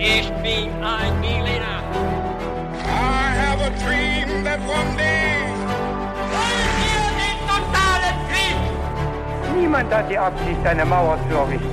Ich bin ein Berliner. I have a dream that one day. Wollen wir den totalen Krieg? Niemand hat die Absicht, eine Mauer zu errichten.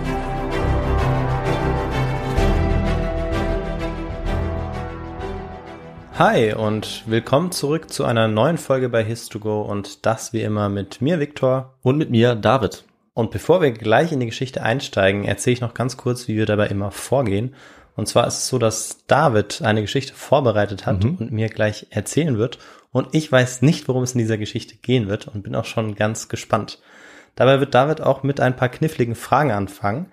Hi und willkommen zurück zu einer neuen Folge bei His2Go und das wie immer mit mir, Viktor. Und mit mir, David. Und bevor wir gleich in die Geschichte einsteigen, erzähle ich noch ganz kurz, wie wir dabei immer vorgehen. Und zwar ist es so, dass David eine Geschichte vorbereitet hat Mhm. und mir gleich erzählen wird. Und ich weiß nicht, worum es in dieser Geschichte gehen wird und bin auch schon ganz gespannt. Dabei wird David auch mit ein paar kniffligen Fragen anfangen,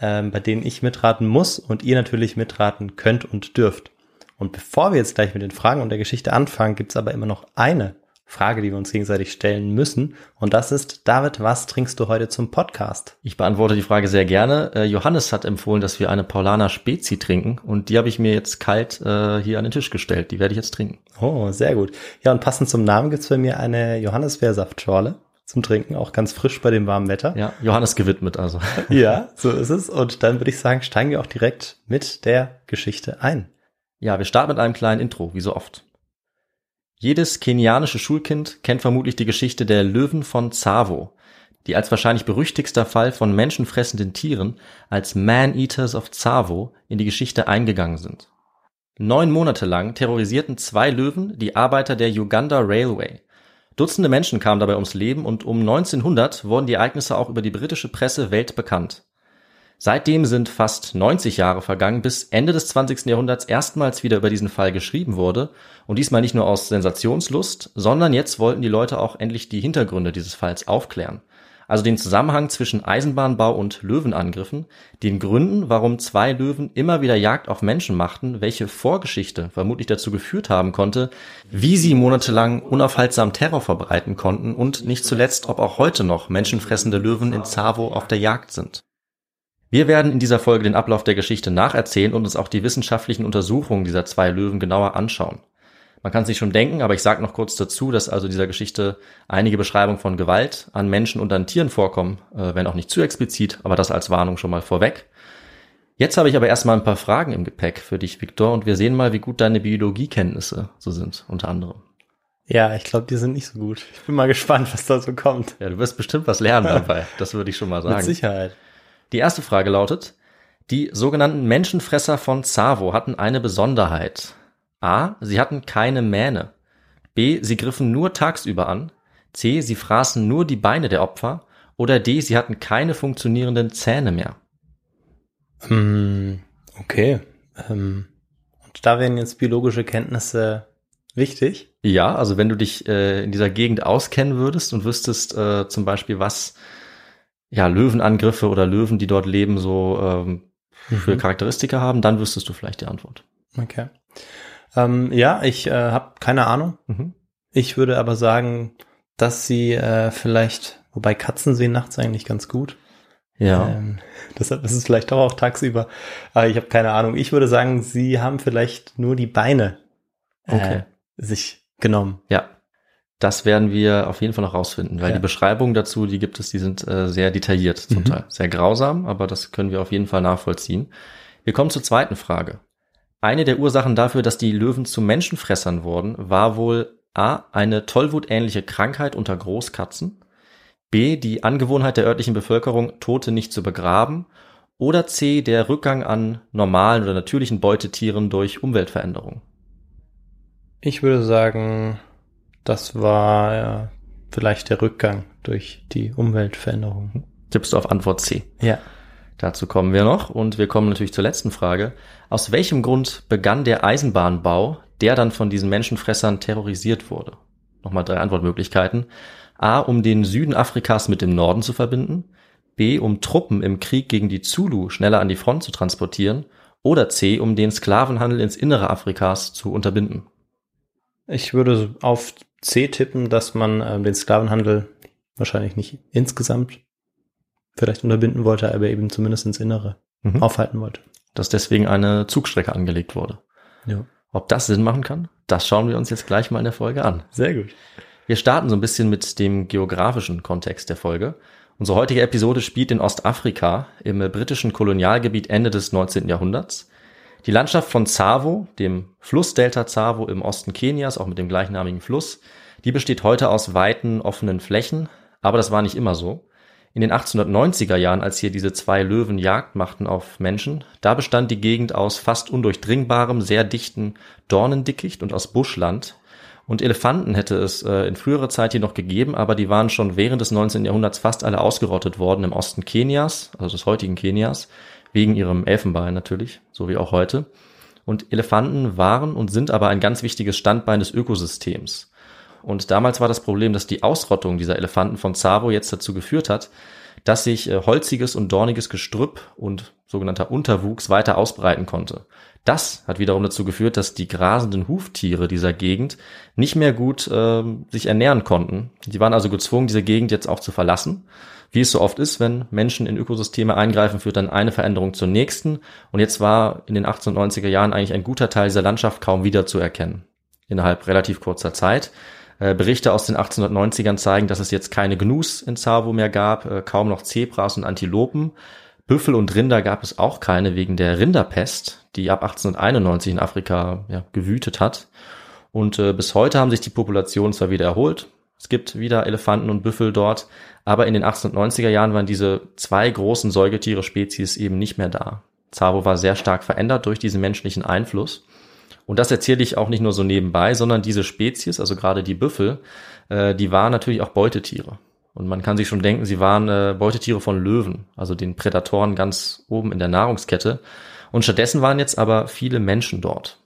ähm, bei denen ich mitraten muss und ihr natürlich mitraten könnt und dürft. Und bevor wir jetzt gleich mit den Fragen und der Geschichte anfangen, gibt es aber immer noch eine Frage, die wir uns gegenseitig stellen müssen. Und das ist, David, was trinkst du heute zum Podcast? Ich beantworte die Frage sehr gerne. Äh, Johannes hat empfohlen, dass wir eine Paulaner Spezi trinken und die habe ich mir jetzt kalt äh, hier an den Tisch gestellt. Die werde ich jetzt trinken. Oh, sehr gut. Ja, und passend zum Namen gibt's bei mir eine Johannisbeersaftschorle zum Trinken, auch ganz frisch bei dem warmen Wetter. Ja, Johannes gewidmet also. ja, so ist es. Und dann würde ich sagen, steigen wir auch direkt mit der Geschichte ein. Ja, wir starten mit einem kleinen Intro, wie so oft. Jedes kenianische Schulkind kennt vermutlich die Geschichte der Löwen von Tsavo, die als wahrscheinlich berüchtigster Fall von menschenfressenden Tieren als Man-Eaters of Tsavo in die Geschichte eingegangen sind. Neun Monate lang terrorisierten zwei Löwen die Arbeiter der Uganda Railway. Dutzende Menschen kamen dabei ums Leben und um 1900 wurden die Ereignisse auch über die britische Presse weltbekannt. Seitdem sind fast 90 Jahre vergangen, bis Ende des 20. Jahrhunderts erstmals wieder über diesen Fall geschrieben wurde. Und diesmal nicht nur aus Sensationslust, sondern jetzt wollten die Leute auch endlich die Hintergründe dieses Falls aufklären. Also den Zusammenhang zwischen Eisenbahnbau und Löwenangriffen, den Gründen, warum zwei Löwen immer wieder Jagd auf Menschen machten, welche Vorgeschichte vermutlich dazu geführt haben konnte, wie sie monatelang unaufhaltsam Terror verbreiten konnten und nicht zuletzt, ob auch heute noch menschenfressende Löwen in Tsavo auf der Jagd sind. Wir werden in dieser Folge den Ablauf der Geschichte nacherzählen und uns auch die wissenschaftlichen Untersuchungen dieser zwei Löwen genauer anschauen. Man kann es sich schon denken, aber ich sage noch kurz dazu, dass also dieser Geschichte einige Beschreibungen von Gewalt an Menschen und an Tieren vorkommen, äh, wenn auch nicht zu explizit, aber das als Warnung schon mal vorweg. Jetzt habe ich aber erstmal ein paar Fragen im Gepäck für dich, Viktor, und wir sehen mal, wie gut deine Biologiekenntnisse so sind, unter anderem. Ja, ich glaube, die sind nicht so gut. Ich bin mal gespannt, was da so kommt. Ja, du wirst bestimmt was lernen dabei, das würde ich schon mal sagen. Mit Sicherheit. Die erste Frage lautet, die sogenannten Menschenfresser von Tsavo hatten eine Besonderheit. A. Sie hatten keine Mähne. B. Sie griffen nur tagsüber an. C. Sie fraßen nur die Beine der Opfer. Oder D. Sie hatten keine funktionierenden Zähne mehr. Hm, okay. Ähm, und da wären jetzt biologische Kenntnisse wichtig. Ja, also wenn du dich äh, in dieser Gegend auskennen würdest und wüsstest äh, zum Beispiel, was ja Löwenangriffe oder Löwen, die dort leben, so ähm, für Mhm. Charakteristika haben, dann wüsstest du vielleicht die Antwort. Okay. Ähm, ja, ich äh, habe keine Ahnung. Mhm. Ich würde aber sagen, dass sie äh, vielleicht, wobei Katzen sehen nachts eigentlich ganz gut. Ja. Ähm, deshalb ist es vielleicht doch auch tagsüber. Aber ich habe keine Ahnung. Ich würde sagen, sie haben vielleicht nur die Beine Okay. äh, sich genommen. Ja, das werden wir auf jeden Fall noch rausfinden, weil Ja. die Beschreibungen dazu, die gibt es, die sind äh, sehr detailliert zum Mhm. Teil. Sehr grausam, aber das können wir auf jeden Fall nachvollziehen. Wir kommen zur zweiten Frage. Eine der Ursachen dafür, dass die Löwen zu Menschenfressern wurden, war wohl A. eine tollwutähnliche Krankheit unter Großkatzen, B. die Angewohnheit der örtlichen Bevölkerung, Tote nicht zu begraben, oder C. der Rückgang an normalen oder natürlichen Beutetieren durch Umweltveränderung. Ich würde sagen, das war ja, vielleicht der Rückgang durch die Umweltveränderung. Tippst du auf Antwort C? Ja. Dazu kommen wir noch und wir kommen natürlich zur letzten Frage. Aus welchem Grund begann der Eisenbahnbau, der dann von diesen Menschenfressern terrorisiert wurde? Nochmal drei Antwortmöglichkeiten. A, um den Süden Afrikas mit dem Norden zu verbinden. B, um Truppen im Krieg gegen die Zulu schneller an die Front zu transportieren. Oder C, um den Sklavenhandel ins Innere Afrikas zu unterbinden. Ich würde auf C tippen, dass man ähm, den Sklavenhandel wahrscheinlich nicht insgesamt vielleicht unterbinden wollte, aber eben zumindest ins Innere Mhm. aufhalten wollte. Dass deswegen eine Zugstrecke angelegt wurde. Ja. Ob das Sinn machen kann, das schauen wir uns jetzt gleich mal in der Folge an. Sehr gut. Wir starten so ein bisschen mit dem geografischen Kontext der Folge. Unsere heutige Episode spielt in Ostafrika im britischen Kolonialgebiet Ende des 19. Jahrhunderts. Die Landschaft von Tsavo, dem Flussdelta Tsavo im Osten Kenias, auch mit dem gleichnamigen Fluss, die besteht heute aus weiten, offenen Flächen, aber das war nicht immer so. In den 1890er Jahren, als hier diese zwei Löwen Jagd machten auf Menschen, da bestand die Gegend aus fast undurchdringbarem, sehr dichten Dornendickicht und aus Buschland. Und Elefanten hätte es äh, in früherer Zeit hier noch gegeben, aber die waren schon während des 19. Jahrhunderts fast alle ausgerottet worden im Osten Kenias, also des heutigen Kenias, wegen ihrem Elfenbein natürlich, so wie auch heute. Und Elefanten waren und sind aber ein ganz wichtiges Standbein des Ökosystems. Und damals war das Problem, dass die Ausrottung dieser Elefanten von Tsavo jetzt dazu geführt hat, dass sich äh, holziges und dorniges Gestrüpp und sogenannter Unterwuchs weiter ausbreiten konnte. Das hat wiederum dazu geführt, dass die grasenden Huftiere dieser Gegend nicht mehr gut äh, sich ernähren konnten. Die waren also gezwungen, diese Gegend jetzt auch zu verlassen. Wie es so oft ist, wenn Menschen in Ökosysteme eingreifen, führt dann eine Veränderung zur nächsten. Und jetzt war in den 1890er Jahren eigentlich ein guter Teil dieser Landschaft kaum wiederzuerkennen. Innerhalb relativ kurzer Zeit. Äh, Berichte aus den 1890ern zeigen, dass es jetzt keine Gnus in Tsavo mehr gab, äh, kaum noch Zebras und Antilopen. Büffel und Rinder gab es auch keine wegen der Rinderpest, die ab 1891 in Afrika ja, gewütet hat. Und äh, bis heute haben sich die Populationen zwar wieder erholt, es gibt wieder Elefanten und Büffel dort, aber in den 1890er Jahren waren diese zwei großen Säugetiere-Spezies eben nicht mehr da. Tsavo war sehr stark verändert durch diesen menschlichen Einfluss. Und das erzähle ich auch nicht nur so nebenbei, sondern diese Spezies, also gerade die Büffel, äh, die waren natürlich auch Beutetiere. Und man kann sich schon denken, sie waren äh, Beutetiere von Löwen, also den Prädatoren ganz oben in der Nahrungskette. Und stattdessen waren jetzt aber viele Menschen dort,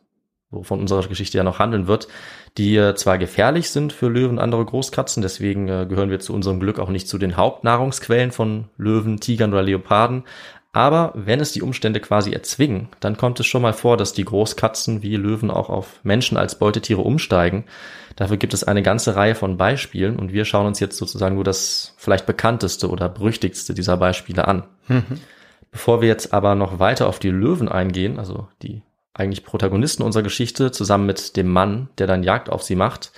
wovon unsere Geschichte ja noch handeln wird, die äh, zwar gefährlich sind für Löwen und andere Großkatzen, deswegen äh, gehören wir zu unserem Glück auch nicht zu den Hauptnahrungsquellen von Löwen, Tigern oder Leoparden, aber wenn es die Umstände quasi erzwingen, dann kommt es schon mal vor, dass die Großkatzen wie Löwen auch auf Menschen als Beutetiere umsteigen. Dafür gibt es eine ganze Reihe von Beispielen und wir schauen uns jetzt sozusagen nur das vielleicht bekannteste oder berüchtigste dieser Beispiele an. Mhm. Bevor wir jetzt aber noch weiter auf die Löwen eingehen, also die eigentlich Protagonisten unserer Geschichte, zusammen mit dem Mann, der dann Jagd auf sie macht,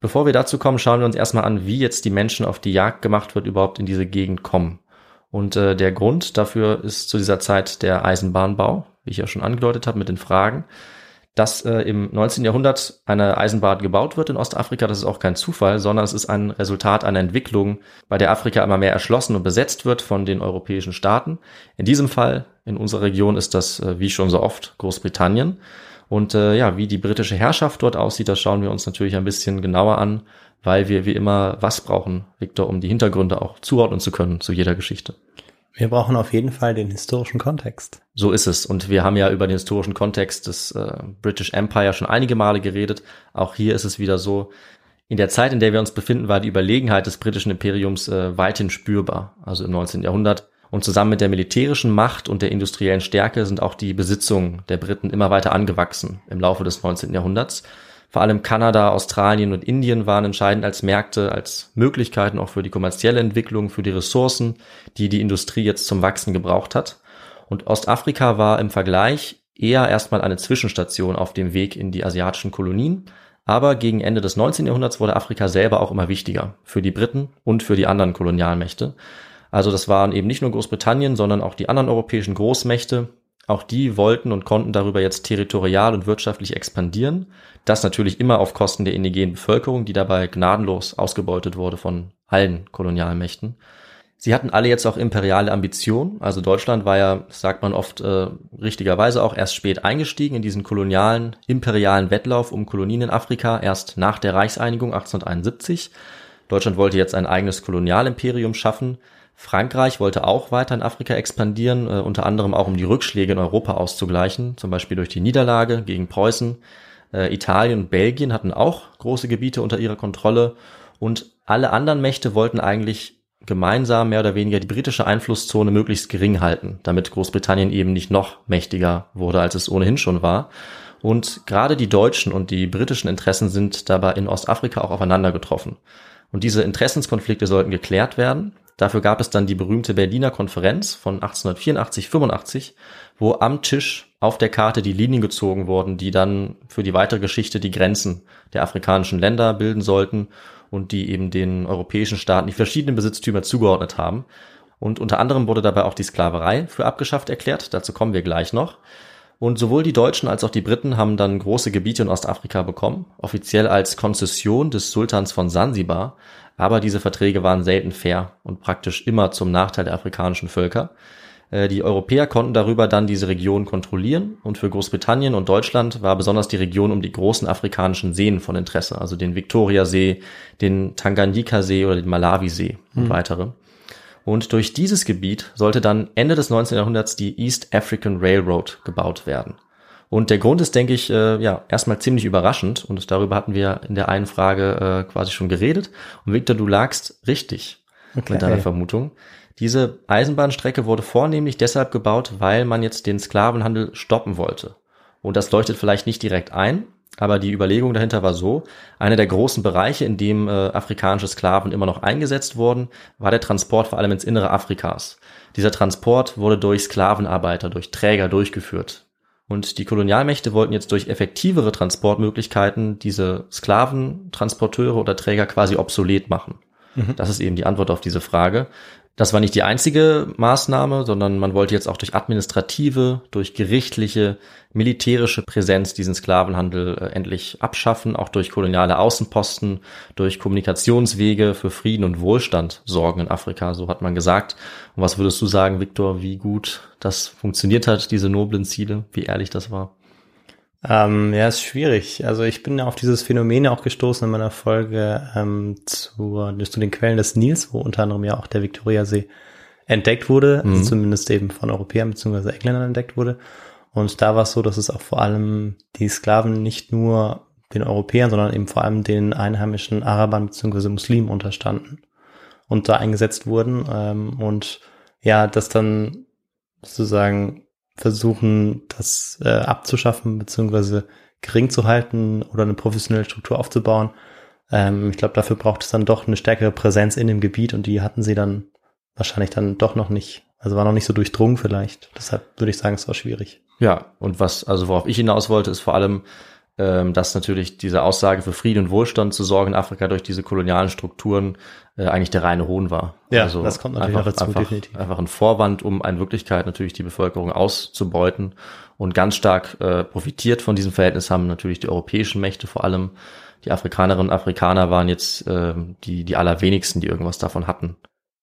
Bevor wir dazu kommen, schauen wir uns erstmal an, wie jetzt die Menschen, auf die Jagd gemacht wird, überhaupt in diese Gegend kommen. Und äh, der Grund dafür ist zu dieser Zeit der Eisenbahnbau, wie ich ja schon angedeutet habe mit den Fragen. Dass äh, im 19. Jahrhundert eine Eisenbahn gebaut wird in Ostafrika, das ist auch kein Zufall, sondern es ist ein Resultat einer Entwicklung, bei der Afrika immer mehr erschlossen und besetzt wird von den europäischen Staaten. In diesem Fall, in unserer Region, ist das, äh, wie schon so oft, Großbritannien. Und äh, ja, wie die britische Herrschaft dort aussieht, das schauen wir uns natürlich ein bisschen genauer an weil wir wie immer was brauchen, Victor, um die Hintergründe auch zuordnen zu können zu jeder Geschichte. Wir brauchen auf jeden Fall den historischen Kontext. So ist es. Und wir haben ja über den historischen Kontext des äh, British Empire schon einige Male geredet. Auch hier ist es wieder so, in der Zeit, in der wir uns befinden, war die Überlegenheit des britischen Imperiums äh, weithin spürbar, also im 19. Jahrhundert. Und zusammen mit der militärischen Macht und der industriellen Stärke sind auch die Besitzungen der Briten immer weiter angewachsen im Laufe des 19. Jahrhunderts. Vor allem Kanada, Australien und Indien waren entscheidend als Märkte, als Möglichkeiten auch für die kommerzielle Entwicklung, für die Ressourcen, die die Industrie jetzt zum Wachsen gebraucht hat. Und Ostafrika war im Vergleich eher erstmal eine Zwischenstation auf dem Weg in die asiatischen Kolonien. Aber gegen Ende des 19. Jahrhunderts wurde Afrika selber auch immer wichtiger für die Briten und für die anderen Kolonialmächte. Also das waren eben nicht nur Großbritannien, sondern auch die anderen europäischen Großmächte, auch die wollten und konnten darüber jetzt territorial und wirtschaftlich expandieren. Das natürlich immer auf Kosten der indigenen Bevölkerung, die dabei gnadenlos ausgebeutet wurde von allen Kolonialmächten. Sie hatten alle jetzt auch imperiale Ambitionen. Also Deutschland war ja, sagt man oft äh, richtigerweise auch erst spät eingestiegen in diesen kolonialen, imperialen Wettlauf um Kolonien in Afrika, erst nach der Reichseinigung 1871. Deutschland wollte jetzt ein eigenes Kolonialimperium schaffen. Frankreich wollte auch weiter in Afrika expandieren, äh, unter anderem auch um die Rückschläge in Europa auszugleichen, zum Beispiel durch die Niederlage gegen Preußen. Äh, Italien und Belgien hatten auch große Gebiete unter ihrer Kontrolle und alle anderen Mächte wollten eigentlich gemeinsam mehr oder weniger die britische Einflusszone möglichst gering halten, damit Großbritannien eben nicht noch mächtiger wurde, als es ohnehin schon war. Und gerade die deutschen und die britischen Interessen sind dabei in Ostafrika auch aufeinander getroffen. Und diese Interessenskonflikte sollten geklärt werden. Dafür gab es dann die berühmte Berliner Konferenz von 1884-85, wo am Tisch auf der Karte die Linien gezogen wurden, die dann für die weitere Geschichte die Grenzen der afrikanischen Länder bilden sollten und die eben den europäischen Staaten die verschiedenen Besitztümer zugeordnet haben. Und unter anderem wurde dabei auch die Sklaverei für abgeschafft erklärt. Dazu kommen wir gleich noch. Und sowohl die Deutschen als auch die Briten haben dann große Gebiete in Ostafrika bekommen, offiziell als Konzession des Sultans von Sansibar. Aber diese Verträge waren selten fair und praktisch immer zum Nachteil der afrikanischen Völker. Äh, die Europäer konnten darüber dann diese Region kontrollieren und für Großbritannien und Deutschland war besonders die Region um die großen afrikanischen Seen von Interesse, also den Viktoriasee, den Tanganyika-See oder den Malawi-See und mhm. weitere. Und durch dieses Gebiet sollte dann Ende des 19. Jahrhunderts die East African Railroad gebaut werden. Und der Grund ist, denke ich, äh, ja, erstmal ziemlich überraschend. Und darüber hatten wir in der einen Frage äh, quasi schon geredet. Und Victor, du lagst richtig okay. mit deiner Vermutung. Diese Eisenbahnstrecke wurde vornehmlich deshalb gebaut, weil man jetzt den Sklavenhandel stoppen wollte. Und das leuchtet vielleicht nicht direkt ein, aber die Überlegung dahinter war so, einer der großen Bereiche, in dem äh, afrikanische Sklaven immer noch eingesetzt wurden, war der Transport vor allem ins Innere Afrikas. Dieser Transport wurde durch Sklavenarbeiter, durch Träger durchgeführt. Und die Kolonialmächte wollten jetzt durch effektivere Transportmöglichkeiten diese Sklaventransporteure oder Träger quasi obsolet machen. Mhm. Das ist eben die Antwort auf diese Frage. Das war nicht die einzige Maßnahme, sondern man wollte jetzt auch durch administrative, durch gerichtliche, militärische Präsenz diesen Sklavenhandel äh, endlich abschaffen, auch durch koloniale Außenposten, durch Kommunikationswege für Frieden und Wohlstand sorgen in Afrika, so hat man gesagt. Und was würdest du sagen, Viktor, wie gut das funktioniert hat, diese noblen Ziele, wie ehrlich das war? Ähm, ja, ist schwierig. Also ich bin auf dieses Phänomen auch gestoßen in meiner Folge ähm, zu, zu den Quellen des Nils, wo unter anderem ja auch der Viktoriasee entdeckt wurde, also mhm. also zumindest eben von Europäern bzw. Engländern entdeckt wurde. Und da war es so, dass es auch vor allem die Sklaven nicht nur den Europäern, sondern eben vor allem den einheimischen Arabern bzw. Muslimen unterstanden und da eingesetzt wurden. Ähm, und ja, das dann sozusagen versuchen, das äh, abzuschaffen beziehungsweise gering zu halten oder eine professionelle Struktur aufzubauen. Ähm, ich glaube, dafür braucht es dann doch eine stärkere Präsenz in dem Gebiet und die hatten sie dann wahrscheinlich dann doch noch nicht. Also war noch nicht so durchdrungen vielleicht. Deshalb würde ich sagen, es war schwierig. Ja, und was, also worauf ich hinaus wollte, ist vor allem, dass natürlich diese Aussage für Frieden und Wohlstand zu sorgen in Afrika durch diese kolonialen Strukturen äh, eigentlich der reine Hohn war. Ja, also das kommt natürlich einfach, dazu, einfach, definitiv. Einfach ein Vorwand, um in Wirklichkeit natürlich die Bevölkerung auszubeuten und ganz stark äh, profitiert von diesem Verhältnis haben natürlich die europäischen Mächte vor allem. Die Afrikanerinnen und Afrikaner waren jetzt äh, die, die allerwenigsten, die irgendwas davon hatten.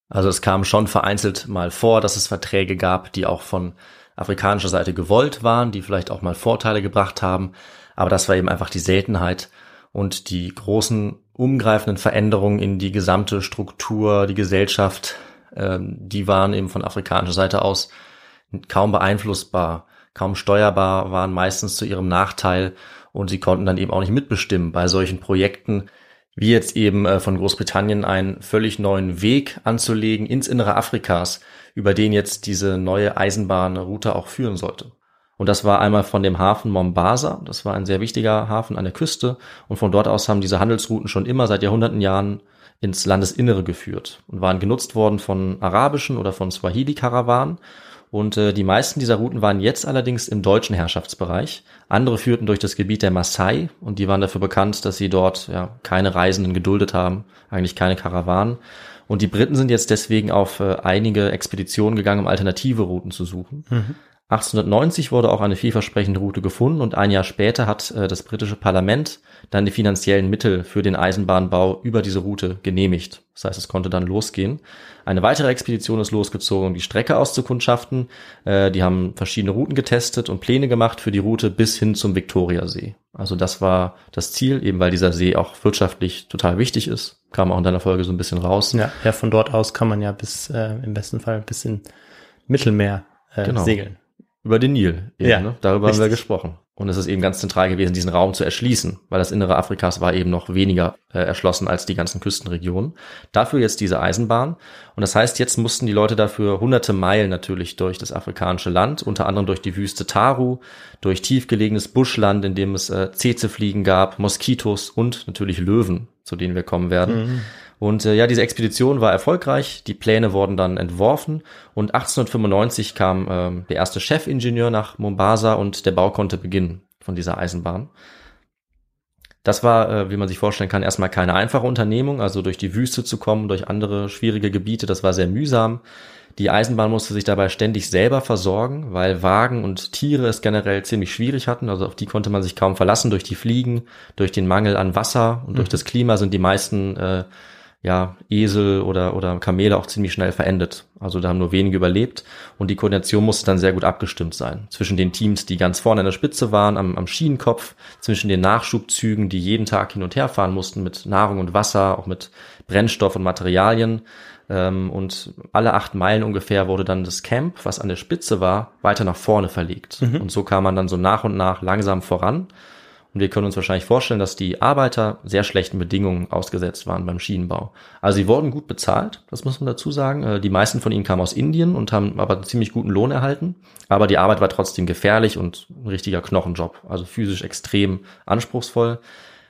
Also es kam schon vereinzelt mal vor, dass es Verträge gab, die auch von afrikanischer Seite gewollt waren, die vielleicht auch mal Vorteile gebracht haben. Aber das war eben einfach die Seltenheit und die großen umgreifenden Veränderungen in die gesamte Struktur, die Gesellschaft, ähm, die waren eben von afrikanischer Seite aus kaum beeinflussbar, kaum steuerbar, waren meistens zu ihrem Nachteil und sie konnten dann eben auch nicht mitbestimmen bei solchen Projekten, wie jetzt eben äh, von Großbritannien einen völlig neuen Weg anzulegen ins Innere Afrikas, über den jetzt diese neue Eisenbahnroute auch führen sollte. Und das war einmal von dem Hafen Mombasa, das war ein sehr wichtiger Hafen an der Küste. Und von dort aus haben diese Handelsrouten schon immer seit Jahrhunderten Jahren ins Landesinnere geführt und waren genutzt worden von arabischen oder von Swahili-Karawanen. Und äh, die meisten dieser Routen waren jetzt allerdings im deutschen Herrschaftsbereich. Andere führten durch das Gebiet der Maasai und die waren dafür bekannt, dass sie dort ja, keine Reisenden geduldet haben, eigentlich keine Karawanen. Und die Briten sind jetzt deswegen auf äh, einige Expeditionen gegangen, um alternative Routen zu suchen. Mhm. 1890 wurde auch eine vielversprechende Route gefunden und ein Jahr später hat äh, das britische Parlament dann die finanziellen Mittel für den Eisenbahnbau über diese Route genehmigt. Das heißt, es konnte dann losgehen. Eine weitere Expedition ist losgezogen, um die Strecke auszukundschaften. Äh, die haben verschiedene Routen getestet und Pläne gemacht für die Route bis hin zum Viktoriasee. Also das war das Ziel, eben weil dieser See auch wirtschaftlich total wichtig ist. Kam auch in deiner Folge so ein bisschen raus. Ja, ja von dort aus kann man ja bis äh, im besten Fall bis in Mittelmeer äh, genau. segeln. Über den Nil. Eben, ja, ne? Darüber richtig. haben wir gesprochen. Und es ist eben ganz zentral gewesen, diesen Raum zu erschließen, weil das Innere Afrikas war eben noch weniger äh, erschlossen als die ganzen Küstenregionen. Dafür jetzt diese Eisenbahn. Und das heißt, jetzt mussten die Leute dafür hunderte Meilen natürlich durch das afrikanische Land, unter anderem durch die Wüste Taru, durch tiefgelegenes Buschland, in dem es äh, Zezefliegen gab, Moskitos und natürlich Löwen, zu denen wir kommen werden. Mhm. Und äh, ja, diese Expedition war erfolgreich, die Pläne wurden dann entworfen und 1895 kam äh, der erste Chefingenieur nach Mombasa und der Bau konnte beginnen von dieser Eisenbahn. Das war, äh, wie man sich vorstellen kann, erstmal keine einfache Unternehmung, also durch die Wüste zu kommen, durch andere schwierige Gebiete, das war sehr mühsam. Die Eisenbahn musste sich dabei ständig selber versorgen, weil Wagen und Tiere es generell ziemlich schwierig hatten. Also auf die konnte man sich kaum verlassen durch die Fliegen, durch den Mangel an Wasser und durch das Klima sind die meisten äh, ja, Esel oder, oder Kamele auch ziemlich schnell verendet. Also da haben nur wenige überlebt und die Koordination musste dann sehr gut abgestimmt sein. Zwischen den Teams, die ganz vorne an der Spitze waren, am, am Schienenkopf, zwischen den Nachschubzügen, die jeden Tag hin und her fahren mussten mit Nahrung und Wasser, auch mit Brennstoff und Materialien. Ähm, und alle acht Meilen ungefähr wurde dann das Camp, was an der Spitze war, weiter nach vorne verlegt. Mhm. Und so kam man dann so nach und nach langsam voran und wir können uns wahrscheinlich vorstellen, dass die Arbeiter sehr schlechten Bedingungen ausgesetzt waren beim Schienenbau. Also sie wurden gut bezahlt, das muss man dazu sagen. Äh, die meisten von ihnen kamen aus Indien und haben aber einen ziemlich guten Lohn erhalten. Aber die Arbeit war trotzdem gefährlich und ein richtiger Knochenjob, also physisch extrem anspruchsvoll.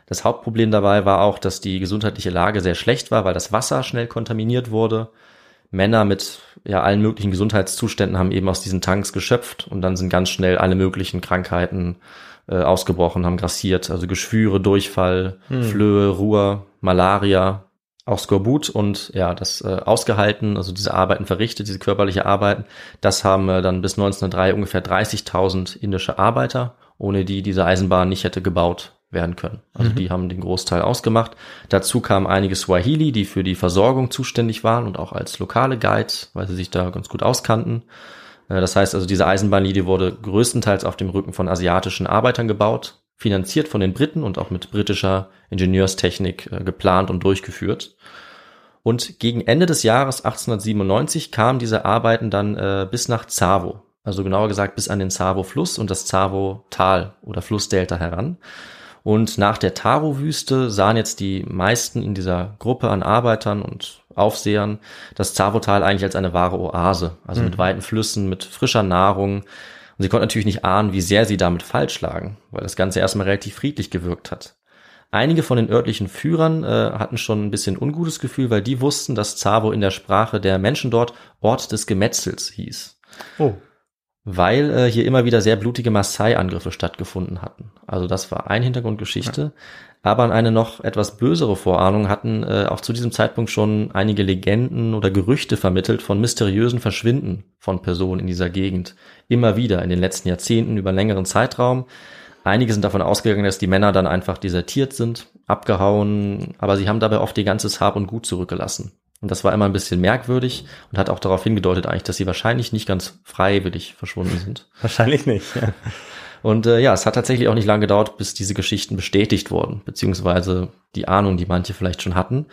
Das Hauptproblem dabei war auch, dass die gesundheitliche Lage sehr schlecht war, weil das Wasser schnell kontaminiert wurde. Männer mit ja allen möglichen Gesundheitszuständen haben eben aus diesen Tanks geschöpft und dann sind ganz schnell alle möglichen Krankheiten äh, ausgebrochen, haben grassiert, also Geschwüre, Durchfall, hm. Flöhe, Ruhr, Malaria, auch Skorbut und ja, das äh, ausgehalten, also diese Arbeiten verrichtet, diese körperliche Arbeiten, das haben äh, dann bis 1903 ungefähr 30.000 indische Arbeiter, ohne die diese Eisenbahn nicht hätte gebaut werden können. Also mhm. die haben den Großteil ausgemacht. Dazu kamen einige Swahili, die für die Versorgung zuständig waren und auch als lokale Guides, weil sie sich da ganz gut auskannten. Äh, das heißt also, diese Eisenbahnlinie wurde größtenteils auf dem Rücken von asiatischen Arbeitern gebaut, finanziert von den Briten und auch mit britischer Ingenieurstechnik äh, geplant und durchgeführt. Und gegen Ende des Jahres 1897 kamen diese Arbeiten dann äh, bis nach Zavo, also genauer gesagt bis an den Zavo-Fluss und das Zavo-Tal oder Flussdelta heran. Und nach der Taro-Wüste sahen jetzt die meisten in dieser Gruppe an Arbeitern und Aufsehern das Zavotal eigentlich als eine wahre Oase, also mhm. mit weiten Flüssen, mit frischer Nahrung. Und sie konnten natürlich nicht ahnen, wie sehr sie damit falsch lagen, weil das Ganze erstmal relativ friedlich gewirkt hat. Einige von den örtlichen Führern äh, hatten schon ein bisschen ungutes Gefühl, weil die wussten, dass Zavo in der Sprache der Menschen dort Ort des Gemetzels hieß. Oh weil äh, hier immer wieder sehr blutige Maasai-Angriffe stattgefunden hatten. Also das war ein Hintergrundgeschichte. Ja. Aber an eine noch etwas bösere Vorahnung hatten äh, auch zu diesem Zeitpunkt schon einige Legenden oder Gerüchte vermittelt von mysteriösen Verschwinden von Personen in dieser Gegend. Immer wieder in den letzten Jahrzehnten über einen längeren Zeitraum. Einige sind davon ausgegangen, dass die Männer dann einfach desertiert sind, abgehauen, aber sie haben dabei oft ihr ganzes Hab und Gut zurückgelassen. Und das war immer ein bisschen merkwürdig und hat auch darauf hingedeutet eigentlich, dass sie wahrscheinlich nicht ganz freiwillig verschwunden sind. Wahrscheinlich nicht. Ja. Und äh, ja, es hat tatsächlich auch nicht lange gedauert, bis diese Geschichten bestätigt wurden, beziehungsweise die Ahnung, die manche vielleicht schon hatten.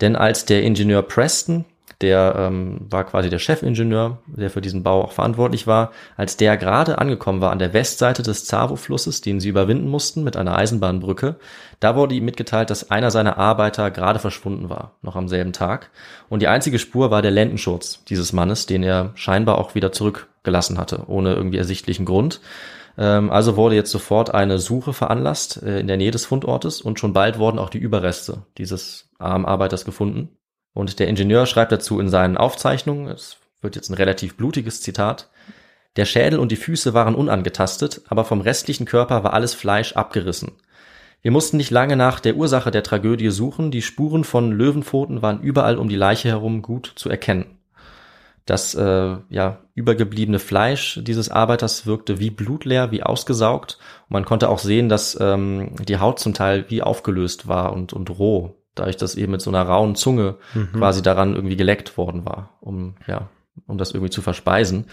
Denn als der Ingenieur Preston der ähm, war quasi der Chefingenieur, der für diesen Bau auch verantwortlich war. Als der gerade angekommen war an der Westseite des Zavo-Flusses, den sie überwinden mussten mit einer Eisenbahnbrücke, da wurde ihm mitgeteilt, dass einer seiner Arbeiter gerade verschwunden war, noch am selben Tag. Und die einzige Spur war der Lendenschurz dieses Mannes, den er scheinbar auch wieder zurückgelassen hatte, ohne irgendwie ersichtlichen Grund. Ähm, also wurde jetzt sofort eine Suche veranlasst äh, in der Nähe des Fundortes und schon bald wurden auch die Überreste dieses armen Arbeiters gefunden. Und der Ingenieur schreibt dazu in seinen Aufzeichnungen, es wird jetzt ein relativ blutiges Zitat, der Schädel und die Füße waren unangetastet, aber vom restlichen Körper war alles Fleisch abgerissen. Wir mussten nicht lange nach der Ursache der Tragödie suchen, die Spuren von Löwenpfoten waren überall um die Leiche herum gut zu erkennen. Das äh, ja, übergebliebene Fleisch dieses Arbeiters wirkte wie blutleer, wie ausgesaugt. Und man konnte auch sehen, dass ähm, die Haut zum Teil wie aufgelöst war und, und roh dadurch, dass eben mit so einer rauen Zunge mhm. quasi daran irgendwie geleckt worden war, um, ja, um das irgendwie zu verspeisen.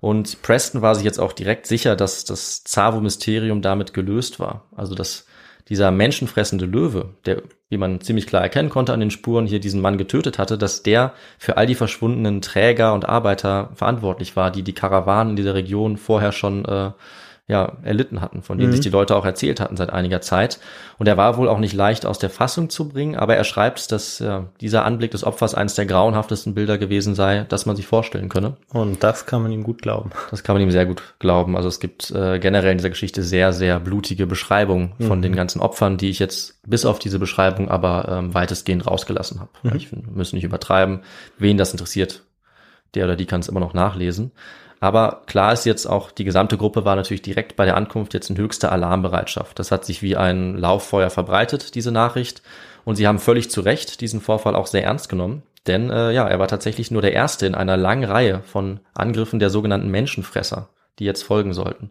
Und Preston war sich jetzt auch direkt sicher, dass das Zavo-Mysterium damit gelöst war. Also, dass dieser menschenfressende Löwe, der, wie man ziemlich klar erkennen konnte an den Spuren, hier diesen Mann getötet hatte, dass der für all die verschwundenen Träger und Arbeiter verantwortlich war, die die Karawanen in dieser Region vorher schon äh, ja, erlitten hatten, von denen mhm. sich die Leute auch erzählt hatten seit einiger Zeit. Und er war wohl auch nicht leicht aus der Fassung zu bringen, aber er schreibt, dass ja, dieser Anblick des Opfers eines der grauenhaftesten Bilder gewesen sei, dass man sich vorstellen könne. Und das kann man ihm gut glauben. Das kann man ihm sehr gut glauben. Also es gibt äh, generell in dieser Geschichte sehr, sehr blutige Beschreibungen mhm. von den ganzen Opfern, die ich jetzt bis auf diese Beschreibung aber ähm, weitestgehend rausgelassen habe. Mhm. Ich finde, müssen nicht übertreiben. Wen das interessiert, der oder die kann es immer noch nachlesen. Aber klar ist jetzt auch, die gesamte Gruppe war natürlich direkt bei der Ankunft jetzt in höchster Alarmbereitschaft. Das hat sich wie ein Lauffeuer verbreitet, diese Nachricht. Und sie haben völlig zu Recht diesen Vorfall auch sehr ernst genommen. Denn äh, ja, er war tatsächlich nur der Erste in einer langen Reihe von Angriffen der sogenannten Menschenfresser, die jetzt folgen sollten.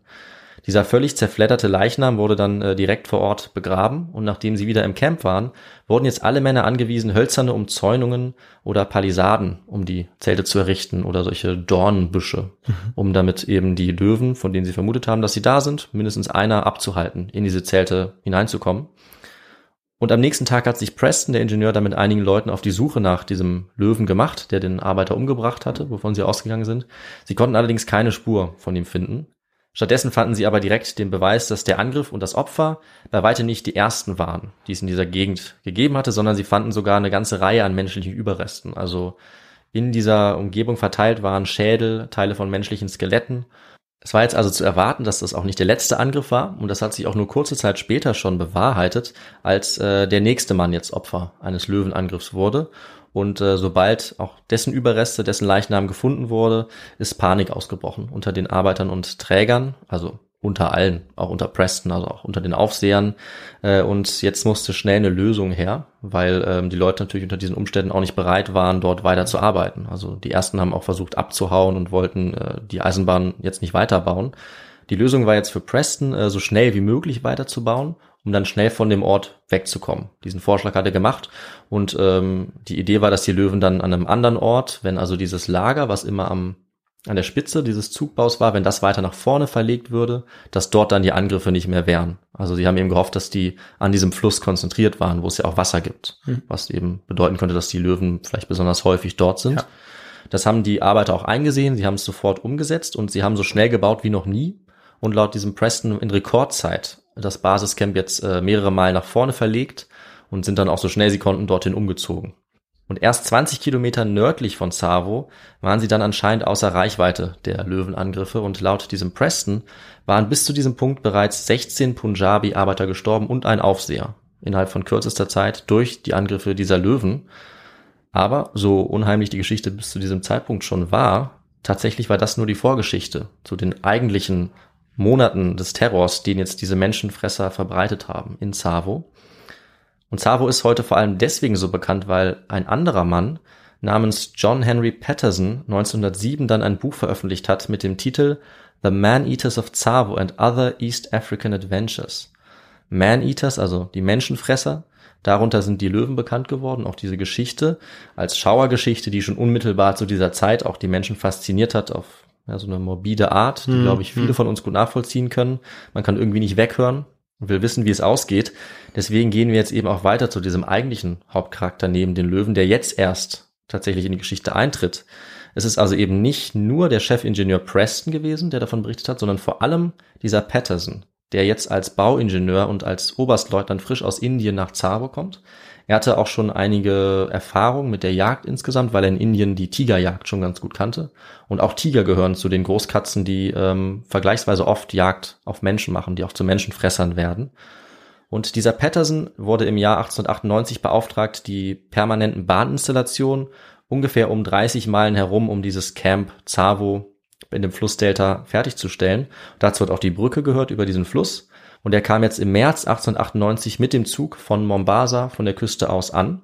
Dieser völlig zerfledderte Leichnam wurde dann äh, direkt vor Ort begraben und nachdem sie wieder im Camp waren, wurden jetzt alle Männer angewiesen, hölzerne Umzäunungen oder Palisaden, um die Zelte zu errichten oder solche Dornenbüsche, mhm. um damit eben die Löwen, von denen sie vermutet haben, dass sie da sind, mindestens einer abzuhalten, in diese Zelte hineinzukommen. Und am nächsten Tag hat sich Preston, der Ingenieur, dann mit einigen Leuten auf die Suche nach diesem Löwen gemacht, der den Arbeiter umgebracht hatte, wovon sie ausgegangen sind. Sie konnten allerdings keine Spur von ihm finden. Stattdessen fanden sie aber direkt den Beweis, dass der Angriff und das Opfer bei weitem nicht die ersten waren, die es in dieser Gegend gegeben hatte, sondern sie fanden sogar eine ganze Reihe an menschlichen Überresten. Also in dieser Umgebung verteilt waren Schädel, Teile von menschlichen Skeletten. Es war jetzt also zu erwarten, dass das auch nicht der letzte Angriff war. Und das hat sich auch nur kurze Zeit später schon bewahrheitet, als äh, der nächste Mann jetzt Opfer eines Löwenangriffs wurde. Und äh, sobald auch dessen Überreste, dessen Leichnam gefunden wurde, ist Panik ausgebrochen unter den Arbeitern und Trägern, also unter allen, auch unter Preston, also auch unter den Aufsehern. Äh, und jetzt musste schnell eine Lösung her, weil ähm, die Leute natürlich unter diesen Umständen auch nicht bereit waren, dort weiter zu arbeiten. Also die ersten haben auch versucht abzuhauen und wollten äh, die Eisenbahn jetzt nicht weiterbauen. Die Lösung war jetzt für Preston, äh, so schnell wie möglich weiterzubauen um dann schnell von dem Ort wegzukommen. Diesen Vorschlag hat er gemacht und ähm, die Idee war, dass die Löwen dann an einem anderen Ort, wenn also dieses Lager, was immer am an der Spitze dieses Zugbaus war, wenn das weiter nach vorne verlegt würde, dass dort dann die Angriffe nicht mehr wären. Also sie haben eben gehofft, dass die an diesem Fluss konzentriert waren, wo es ja auch Wasser gibt, hm. was eben bedeuten könnte, dass die Löwen vielleicht besonders häufig dort sind. Ja. Das haben die Arbeiter auch eingesehen, sie haben es sofort umgesetzt und sie haben so schnell gebaut wie noch nie und laut diesem Preston in Rekordzeit das Basiscamp jetzt äh, mehrere Mal nach vorne verlegt und sind dann auch so schnell sie konnten dorthin umgezogen. Und erst 20 Kilometer nördlich von Savo waren sie dann anscheinend außer Reichweite der Löwenangriffe und laut diesem Preston waren bis zu diesem Punkt bereits 16 Punjabi-Arbeiter gestorben und ein Aufseher innerhalb von kürzester Zeit durch die Angriffe dieser Löwen. Aber so unheimlich die Geschichte bis zu diesem Zeitpunkt schon war, tatsächlich war das nur die Vorgeschichte zu den eigentlichen Monaten des Terrors, den jetzt diese Menschenfresser verbreitet haben in Savo. Und Savo ist heute vor allem deswegen so bekannt, weil ein anderer Mann namens John Henry Patterson 1907 dann ein Buch veröffentlicht hat mit dem Titel The Man-Eaters of Savo and Other East African Adventures. Man-Eaters, also die Menschenfresser, darunter sind die Löwen bekannt geworden, auch diese Geschichte als Schauergeschichte, die schon unmittelbar zu dieser Zeit auch die Menschen fasziniert hat, auf ja, so eine morbide Art, die, hm, glaube ich, viele hm. von uns gut nachvollziehen können. Man kann irgendwie nicht weghören und will wissen, wie es ausgeht. Deswegen gehen wir jetzt eben auch weiter zu diesem eigentlichen Hauptcharakter neben den Löwen, der jetzt erst tatsächlich in die Geschichte eintritt. Es ist also eben nicht nur der Chefingenieur Preston gewesen, der davon berichtet hat, sondern vor allem dieser Patterson, der jetzt als Bauingenieur und als Oberstleutnant frisch aus Indien nach Zabo kommt. Er hatte auch schon einige Erfahrungen mit der Jagd insgesamt, weil er in Indien die Tigerjagd schon ganz gut kannte. Und auch Tiger gehören zu den Großkatzen, die ähm, vergleichsweise oft Jagd auf Menschen machen, die auch zu Menschenfressern werden. Und dieser Patterson wurde im Jahr 1898 beauftragt, die permanenten Bahninstallationen ungefähr um 30 Meilen herum um dieses Camp Zavo in dem Flussdelta fertigzustellen. Dazu hat auch die Brücke gehört über diesen Fluss. Und er kam jetzt im März 1898 mit dem Zug von Mombasa von der Küste aus an.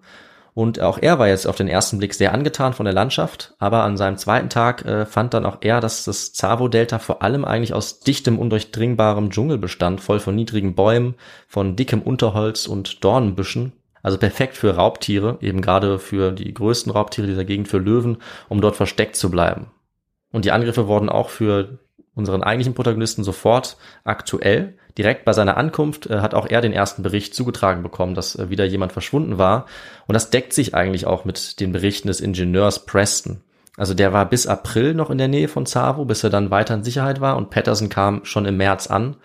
Und auch er war jetzt auf den ersten Blick sehr angetan von der Landschaft, aber an seinem zweiten Tag äh, fand dann auch er, dass das Zavo-Delta vor allem eigentlich aus dichtem, undurchdringbarem Dschungel bestand, voll von niedrigen Bäumen, von dickem Unterholz und Dornenbüschen. Also perfekt für Raubtiere, eben gerade für die größten Raubtiere dieser Gegend, für Löwen, um dort versteckt zu bleiben. Und die Angriffe wurden auch für unseren eigentlichen Protagonisten sofort aktuell. Direkt bei seiner Ankunft äh, hat auch er den ersten Bericht zugetragen bekommen, dass äh, wieder jemand verschwunden war. Und das deckt sich eigentlich auch mit den Berichten des Ingenieurs Preston. Also der war bis April noch in der Nähe von Savo, bis er dann weiter in Sicherheit war und Patterson kam schon im März an.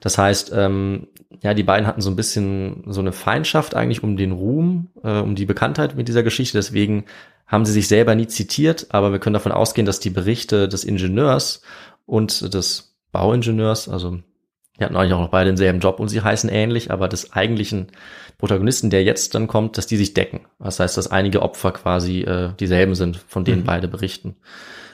Das heißt, ähm, ja, die beiden hatten so ein bisschen so eine Feindschaft eigentlich um den Ruhm, äh, um die Bekanntheit mit dieser Geschichte. Deswegen haben sie sich selber nie zitiert, aber wir können davon ausgehen, dass die Berichte des Ingenieurs und des Bauingenieurs, also die hatten eigentlich auch noch beide denselben Job und sie heißen ähnlich, aber des eigentlichen Protagonisten, der jetzt dann kommt, dass die sich decken. Das heißt, dass einige Opfer quasi äh, dieselben sind, von denen mhm. beide berichten.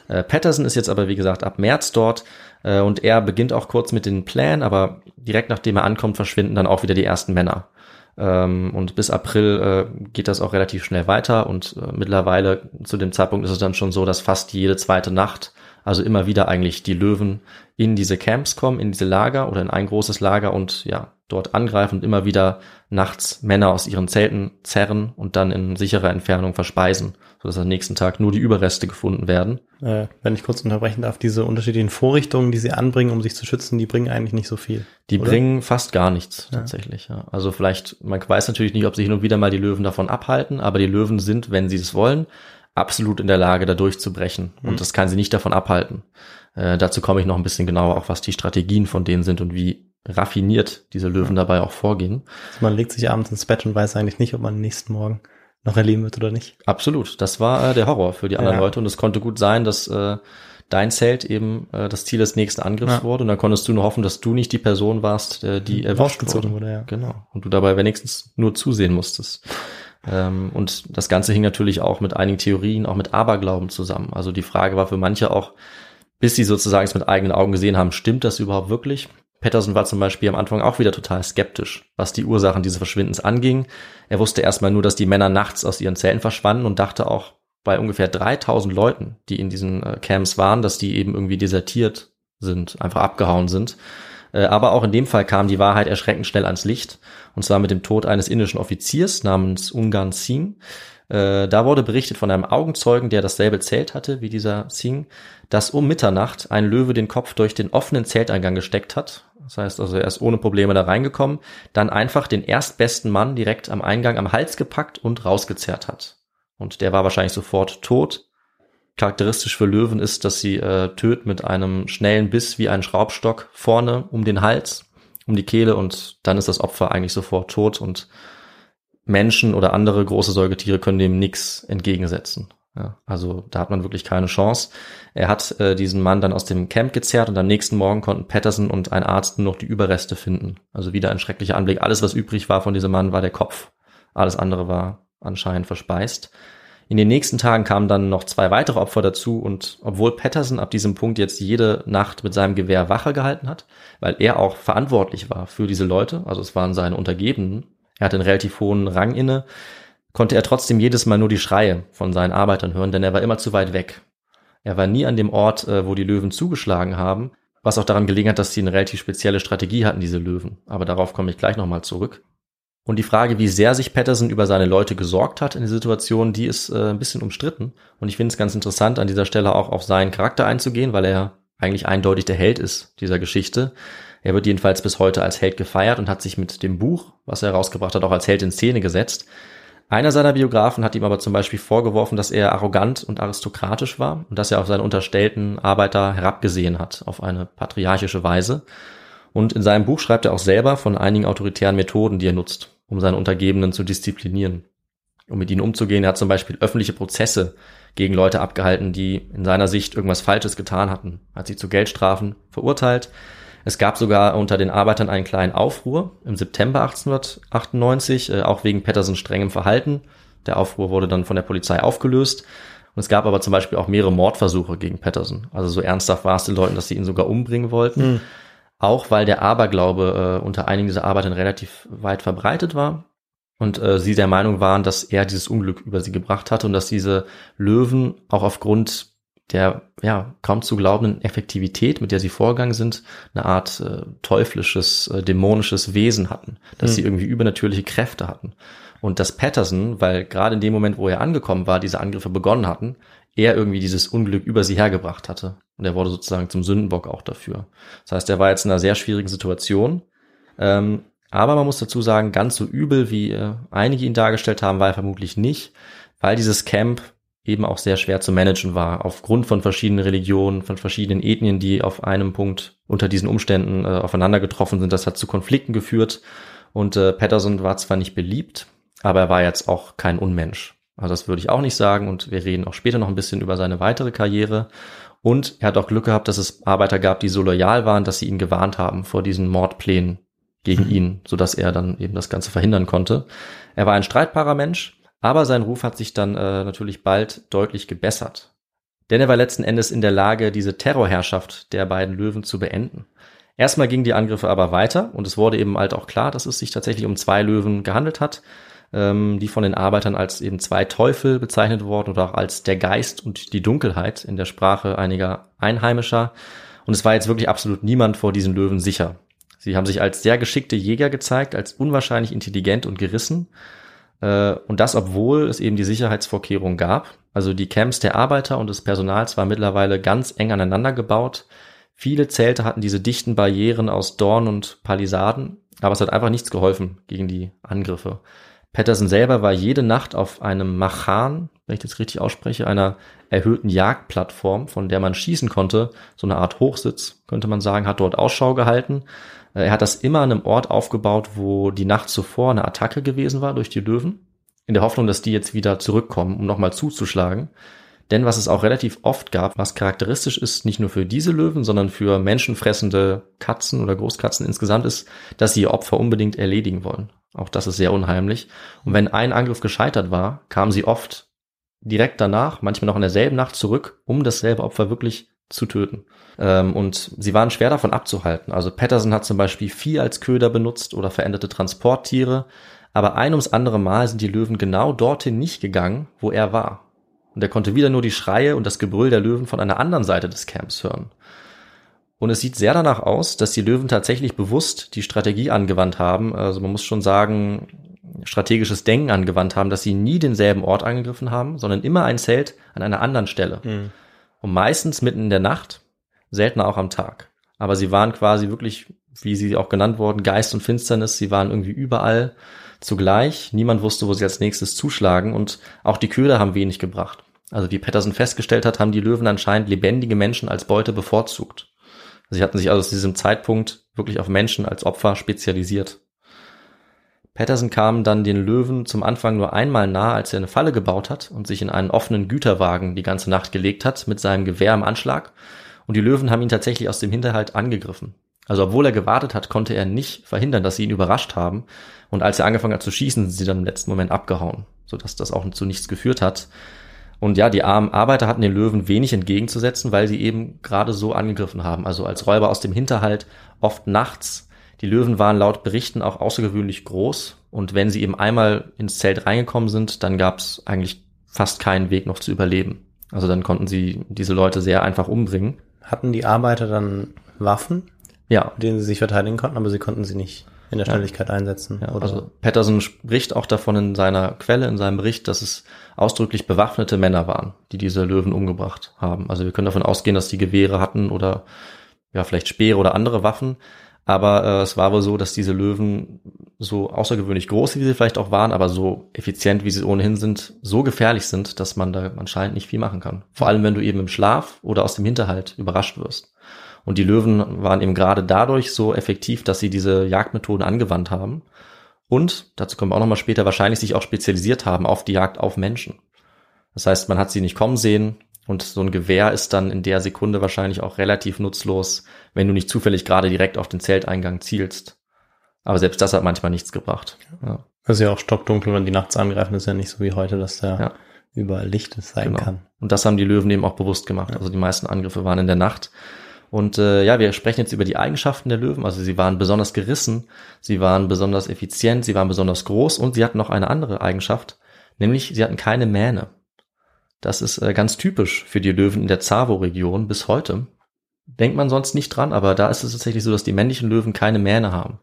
Äh, Patterson ist jetzt aber, wie gesagt, ab März dort äh, und er beginnt auch kurz mit den Plänen, aber direkt nachdem er ankommt, verschwinden dann auch wieder die ersten Männer. Ähm, und bis April äh, geht das auch relativ schnell weiter und äh, mittlerweile zu dem Zeitpunkt ist es dann schon so, dass fast jede zweite Nacht, also immer wieder eigentlich die Löwen in diese Camps kommen, in diese Lager oder in ein großes Lager und ja, dort angreifen und immer wieder nachts Männer aus ihren Zelten zerren und dann in sicherer Entfernung verspeisen, sodass am nächsten Tag nur die Überreste gefunden werden. Äh, wenn ich kurz unterbrechen darf, diese unterschiedlichen Vorrichtungen, die sie anbringen, um sich zu schützen, die bringen eigentlich nicht so viel. Die oder? bringen fast gar nichts Ja. tatsächlich. Ja. Also vielleicht, man weiß natürlich nicht, ob sich hin und wieder mal die Löwen davon abhalten, aber die Löwen sind, wenn sie es wollen, absolut in der Lage, da durchzubrechen. Mhm. Und das kann sie nicht davon abhalten. Äh, dazu komme ich noch ein bisschen genauer, auch was die Strategien von denen sind und wie raffiniert diese Löwen dabei auch vorgehen. Also man legt sich abends ins Bett und weiß eigentlich nicht, ob man den nächsten Morgen noch erleben wird oder nicht. Absolut. Das war äh, der Horror für die anderen Ja. Leute und es konnte gut sein, dass äh, dein Zelt eben äh, das Ziel des nächsten Angriffs Ja. wurde und dann konntest du nur hoffen, dass du nicht die Person warst, äh, die erwischt wurde. wurde, ja. Genau. Und du dabei wenigstens nur zusehen musstest. Ähm, und das Ganze hing natürlich auch mit einigen Theorien, auch mit Aberglauben zusammen. Also die Frage war für manche auch, bis sie sozusagen es mit eigenen Augen gesehen haben, stimmt das überhaupt wirklich? Patterson war zum Beispiel am Anfang auch wieder total skeptisch, was die Ursachen dieses Verschwindens anging. Er wusste erstmal nur, dass die Männer nachts aus ihren Zelten verschwanden und dachte auch bei ungefähr 3000 Leuten, die in diesen äh, Camps waren, dass die eben irgendwie desertiert sind, einfach abgehauen sind. Äh, aber auch in dem Fall kam die Wahrheit erschreckend schnell ans Licht. Und zwar mit dem Tod eines indischen Offiziers namens Ungan Singh. Äh, da wurde berichtet von einem Augenzeugen, der dasselbe Zelt hatte wie dieser Singh, dass um Mitternacht ein Löwe den Kopf durch den offenen Zelteingang gesteckt hat. Das heißt also, er ist ohne Probleme da reingekommen, dann einfach den erstbesten Mann direkt am Eingang am Hals gepackt und rausgezerrt hat. Und der war wahrscheinlich sofort tot. Charakteristisch für Löwen ist, dass sie äh, töten mit einem schnellen Biss wie ein Schraubstock vorne um den Hals, um die Kehle und dann ist das Opfer eigentlich sofort tot und Menschen oder andere große Säugetiere können dem nichts entgegensetzen. Ja, also da hat man wirklich keine Chance. Er hat äh, diesen Mann dann aus dem Camp gezerrt und am nächsten Morgen konnten Patterson und ein Arzt nur noch die Überreste finden. Also wieder ein schrecklicher Anblick. Alles, was übrig war von diesem Mann, war der Kopf. Alles andere war anscheinend verspeist. In den nächsten Tagen kamen dann noch zwei weitere Opfer dazu und obwohl Patterson ab diesem Punkt jetzt jede Nacht mit seinem Gewehr Wache gehalten hat, weil er auch verantwortlich war für diese Leute, also es waren seine Untergebenen, er hatte einen relativ hohen Rang inne, konnte er trotzdem jedes Mal nur die Schreie von seinen Arbeitern hören, denn er war immer zu weit weg. Er war nie an dem Ort, äh, wo die Löwen zugeschlagen haben, was auch daran gelegen hat, dass sie eine relativ spezielle Strategie hatten, diese Löwen. Aber darauf komme ich gleich nochmal zurück. Und die Frage, wie sehr sich Patterson über seine Leute gesorgt hat in der Situation, die ist äh, ein bisschen umstritten. Und ich finde es ganz interessant, an dieser Stelle auch auf seinen Charakter einzugehen, weil er eigentlich eindeutig der Held ist dieser Geschichte. Er wird jedenfalls bis heute als Held gefeiert und hat sich mit dem Buch, was er herausgebracht hat, auch als Held in Szene gesetzt. Einer seiner Biografen hat ihm aber zum Beispiel vorgeworfen, dass er arrogant und aristokratisch war und dass er auf seine unterstellten Arbeiter herabgesehen hat, auf eine patriarchische Weise. Und in seinem Buch schreibt er auch selber von einigen autoritären Methoden, die er nutzt, um seine Untergebenen zu disziplinieren, um mit ihnen umzugehen. Er hat zum Beispiel öffentliche Prozesse gegen Leute abgehalten, die in seiner Sicht irgendwas Falsches getan hatten, hat sie zu Geldstrafen verurteilt. Es gab sogar unter den Arbeitern einen kleinen Aufruhr im September 1898, äh, auch wegen Pattersons strengem Verhalten. Der Aufruhr wurde dann von der Polizei aufgelöst. Und es gab aber zum Beispiel auch mehrere Mordversuche gegen Patterson. Also so ernsthaft war es den Leuten, dass sie ihn sogar umbringen wollten. Mhm. Auch weil der Aberglaube äh, unter einigen dieser Arbeitern relativ weit verbreitet war. Und äh, sie der Meinung waren, dass er dieses Unglück über sie gebracht hatte und dass diese Löwen auch aufgrund der ja kaum zu glaubenden Effektivität, mit der sie vorgegangen sind, eine Art äh, teuflisches, äh, dämonisches Wesen hatten, dass Hm. sie irgendwie übernatürliche Kräfte hatten. Und dass Patterson, weil gerade in dem Moment, wo er angekommen war, diese Angriffe begonnen hatten, er irgendwie dieses Unglück über sie hergebracht hatte. Und er wurde sozusagen zum Sündenbock auch dafür. Das heißt, er war jetzt in einer sehr schwierigen Situation. Ähm, aber man muss dazu sagen, ganz so übel, wie äh, einige ihn dargestellt haben, war er vermutlich nicht, weil dieses Camp eben auch sehr schwer zu managen war, aufgrund von verschiedenen Religionen, von verschiedenen Ethnien, die auf einem Punkt unter diesen Umständen äh, aufeinander getroffen sind. Das hat zu Konflikten geführt. Und äh, Patterson war zwar nicht beliebt, aber er war jetzt auch kein Unmensch. Also das würde ich auch nicht sagen. Und wir reden auch später noch ein bisschen über seine weitere Karriere. Und er hat auch Glück gehabt, dass es Arbeiter gab, die so loyal waren, dass sie ihn gewarnt haben vor diesen Mordplänen gegen Mhm. ihn, sodass er dann eben das Ganze verhindern konnte. Er war ein streitbarer Mensch, aber sein Ruf hat sich dann äh, natürlich bald deutlich gebessert. Denn er war letzten Endes in der Lage, diese Terrorherrschaft der beiden Löwen zu beenden. Erstmal gingen die Angriffe aber weiter und es wurde eben halt auch klar, dass es sich tatsächlich um zwei Löwen gehandelt hat, ähm, die von den Arbeitern als eben zwei Teufel bezeichnet wurden oder auch als der Geist und die Dunkelheit in der Sprache einiger Einheimischer. Und es war jetzt wirklich absolut niemand vor diesen Löwen sicher. Sie haben sich als sehr geschickte Jäger gezeigt, als unwahrscheinlich intelligent und gerissen. Äh, und das, obwohl es eben die Sicherheitsvorkehrungen gab. Also die Camps der Arbeiter und des Personals waren mittlerweile ganz eng aneinander gebaut. Viele Zelte hatten diese dichten Barrieren aus Dorn und Palisaden, aber es hat einfach nichts geholfen gegen die Angriffe. Patterson selber war jede Nacht auf einem Machan, wenn ich das richtig ausspreche, einer erhöhten Jagdplattform, von der man schießen konnte, so eine Art Hochsitz, könnte man sagen, hat dort Ausschau gehalten. Äh, er hat das immer an einem Ort aufgebaut, wo die Nacht zuvor eine Attacke gewesen war durch die Löwen, in der Hoffnung, dass die jetzt wieder zurückkommen, um nochmal zuzuschlagen. Denn was es auch relativ oft gab, was charakteristisch ist, nicht nur für diese Löwen, sondern für menschenfressende Katzen oder Großkatzen insgesamt ist, dass sie ihr Opfer unbedingt erledigen wollen. Auch das ist sehr unheimlich. Und wenn ein Angriff gescheitert war, kamen sie oft direkt danach, manchmal noch in derselben Nacht zurück, um dasselbe Opfer wirklich zu töten. Ähm, und sie waren schwer davon abzuhalten. Also Patterson hat zum Beispiel Vieh als Köder benutzt oder veränderte Transporttiere. Aber ein ums andere Mal sind die Löwen genau dorthin nicht gegangen, wo er war und er konnte wieder nur die Schreie und das Gebrüll der Löwen von einer anderen Seite des Camps hören. Und es sieht sehr danach aus, dass die Löwen tatsächlich bewusst die Strategie angewandt haben. Also man muss schon sagen, strategisches Denken angewandt haben, dass sie nie denselben Ort angegriffen haben, sondern immer ein Zelt an einer anderen Stelle. Mhm. Und meistens mitten in der Nacht, seltener auch am Tag. Aber sie waren quasi wirklich, wie sie auch genannt wurden, Geist und Finsternis. Sie waren irgendwie überall zugleich. Niemand wusste, wo sie als nächstes zuschlagen und auch die Köder haben wenig gebracht. Also wie Patterson festgestellt hat, haben die Löwen anscheinend lebendige Menschen als Beute bevorzugt. Sie hatten sich also zu diesem Zeitpunkt wirklich auf Menschen als Opfer spezialisiert. Patterson kam dann den Löwen zum Anfang nur einmal nah, als er eine Falle gebaut hat und sich in einen offenen Güterwagen die ganze Nacht gelegt hat mit seinem Gewehr im Anschlag. Und die Löwen haben ihn tatsächlich aus dem Hinterhalt angegriffen. Also obwohl er gewartet hat, konnte er nicht verhindern, dass sie ihn überrascht haben. Und als er angefangen hat zu schießen, sind sie dann im letzten Moment abgehauen, sodass das auch zu nichts geführt hat. Und ja, die armen Arbeiter hatten den Löwen wenig entgegenzusetzen, weil sie eben gerade so angegriffen haben. Also als Räuber aus dem Hinterhalt, oft nachts. Die Löwen waren laut Berichten auch außergewöhnlich groß. Und wenn sie eben einmal ins Zelt reingekommen sind, dann gab es eigentlich fast keinen Weg noch zu überleben. Also dann konnten sie diese Leute sehr einfach umbringen. Hatten die Arbeiter dann Waffen? Ja. Mit denen sie sich verteidigen konnten, aber sie konnten sie nicht in der Schnelligkeit ja. einsetzen. Ja, also Patterson spricht auch davon in seiner Quelle, in seinem Bericht, dass es ausdrücklich bewaffnete Männer waren, die diese Löwen umgebracht haben. Also wir können davon ausgehen, dass die Gewehre hatten oder ja vielleicht Speere oder andere Waffen. Aber äh, es war wohl so, dass diese Löwen so außergewöhnlich groß, wie sie vielleicht auch waren, aber so effizient, wie sie ohnehin sind, so gefährlich sind, dass man da anscheinend nicht viel machen kann. Vor allem, wenn du eben im Schlaf oder aus dem Hinterhalt überrascht wirst. Und die Löwen waren eben gerade dadurch so effektiv, dass sie diese Jagdmethoden angewandt haben. Und, dazu kommen wir auch nochmal später, wahrscheinlich sich auch spezialisiert haben auf die Jagd auf Menschen. Das heißt, man hat sie nicht kommen sehen und so ein Gewehr ist dann in der Sekunde wahrscheinlich auch relativ nutzlos, wenn du nicht zufällig gerade direkt auf den Zelteingang zielst. Aber selbst das hat manchmal nichts gebracht. Ja. Das ist ja auch stockdunkel, wenn die nachts angreifen, das ist ja nicht so wie heute, dass da ja. überall Licht sein genau. kann. Und das haben die Löwen eben auch bewusst gemacht. Ja. Also die meisten Angriffe waren in der Nacht. Und äh, ja, wir sprechen jetzt über die Eigenschaften der Löwen. Also sie waren besonders gerissen, sie waren besonders effizient, sie waren besonders groß und sie hatten noch eine andere Eigenschaft, nämlich sie hatten keine Mähne. Das ist äh, ganz typisch für die Löwen in der Zavo-Region bis heute. Denkt man sonst nicht dran, aber da ist es tatsächlich so, dass die männlichen Löwen keine Mähne haben.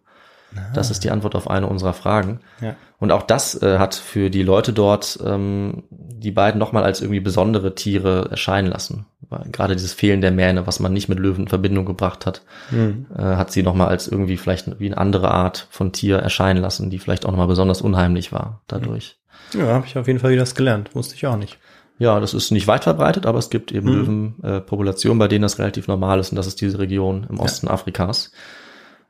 Das ist die Antwort auf eine unserer Fragen. Ja. Und auch das äh, hat für die Leute dort ähm, die beiden nochmal als irgendwie besondere Tiere erscheinen lassen. Weil gerade dieses Fehlen der Mähne, was man nicht mit Löwen in Verbindung gebracht hat, mhm. äh, hat sie nochmal als irgendwie vielleicht wie eine andere Art von Tier erscheinen lassen, die vielleicht auch nochmal besonders unheimlich war dadurch. Ja, habe ich auf jeden Fall wieder das gelernt. Wusste ich auch nicht. Ja, das ist nicht weit verbreitet, aber es gibt eben mhm. Löwenpopulationen, äh, bei denen das relativ normal ist und das ist diese Region im Osten ja. Afrikas.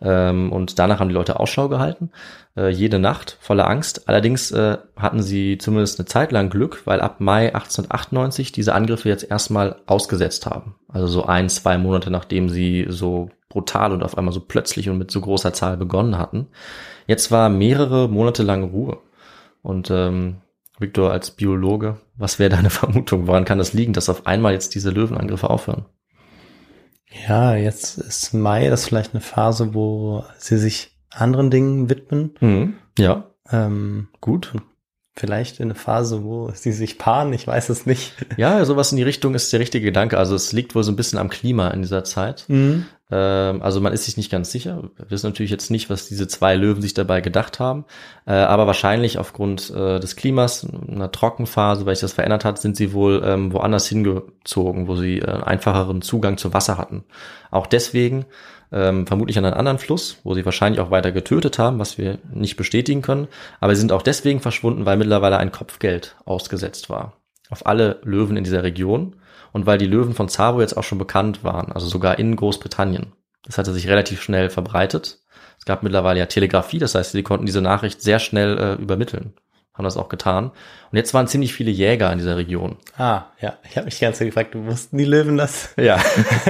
Ähm, und danach haben die Leute Ausschau gehalten, äh, jede Nacht voller Angst. Allerdings äh, hatten sie zumindest eine Zeit lang Glück, weil ab Mai 1898 diese Angriffe jetzt erstmal ausgesetzt haben. Also so ein, zwei Monate nachdem sie so brutal und auf einmal so plötzlich und mit so großer Zahl begonnen hatten. Jetzt war mehrere Monate lang Ruhe. Und ähm, Victor als Biologe, was wäre deine Vermutung? Woran kann das liegen, dass auf einmal jetzt diese Löwenangriffe aufhören? Ja, jetzt ist Mai, das ist vielleicht eine Phase, wo sie sich anderen Dingen widmen. Mhm. Ja, Ähm, gut. vielleicht in eine Phase, wo sie sich paaren, ich weiß es nicht. Ja, sowas in die Richtung ist der richtige Gedanke. Also es liegt wohl so ein bisschen am Klima in dieser Zeit. Mhm. Ähm, also man ist sich nicht ganz sicher. Wir wissen natürlich jetzt nicht, was diese zwei Löwen sich dabei gedacht haben. Äh, aber wahrscheinlich aufgrund äh, des Klimas, einer Trockenphase, weil sich das verändert hat, sind sie wohl ähm, woanders hingezogen, wo sie äh, einfacheren Zugang zu Wasser hatten. Auch deswegen ähm, vermutlich an einen anderen Fluss, wo sie wahrscheinlich auch weiter getötet haben, was wir nicht bestätigen können. Aber sie sind auch deswegen verschwunden, weil mittlerweile ein Kopfgeld ausgesetzt war. Auf alle Löwen in dieser Region und weil die Löwen von Zavo jetzt auch schon bekannt waren, also sogar in Großbritannien. Das hatte sich relativ schnell verbreitet. Es gab mittlerweile ja Telegrafie, das heißt, sie konnten diese Nachricht sehr schnell äh, übermitteln. Haben das auch getan. Und jetzt waren ziemlich viele Jäger in dieser Region. Ah, ja, ich habe mich ganz gefragt, wussten die Löwen das, Ja.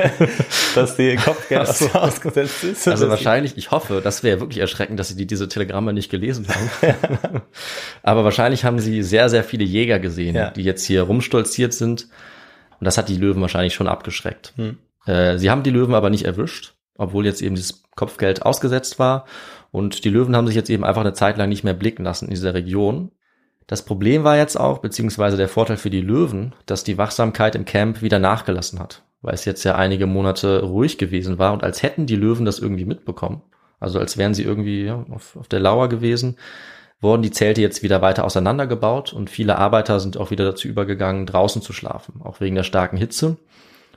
dass die Kopfgeld so. ausgesetzt ist? Also wahrscheinlich, ich hoffe, das wäre wirklich erschreckend, dass sie die, diese Telegramme nicht gelesen haben. Aber wahrscheinlich haben sie sehr, sehr viele Jäger gesehen, Ja. die jetzt hier rumstolziert sind. Und das hat die Löwen wahrscheinlich schon abgeschreckt. Hm. Äh, sie haben die Löwen aber nicht erwischt, obwohl jetzt eben dieses Kopfgeld ausgesetzt war. Und die Löwen haben sich jetzt eben einfach eine Zeit lang nicht mehr blicken lassen in dieser Region. Das Problem war jetzt auch, beziehungsweise der Vorteil für die Löwen, dass die Wachsamkeit im Camp wieder nachgelassen hat, weil es jetzt ja einige Monate ruhig gewesen war und als hätten die Löwen das irgendwie mitbekommen, also als wären sie irgendwie ja, auf, auf der Lauer gewesen, wurden die Zelte jetzt wieder weiter auseinandergebaut und viele Arbeiter sind auch wieder dazu übergegangen, draußen zu schlafen, auch wegen der starken Hitze.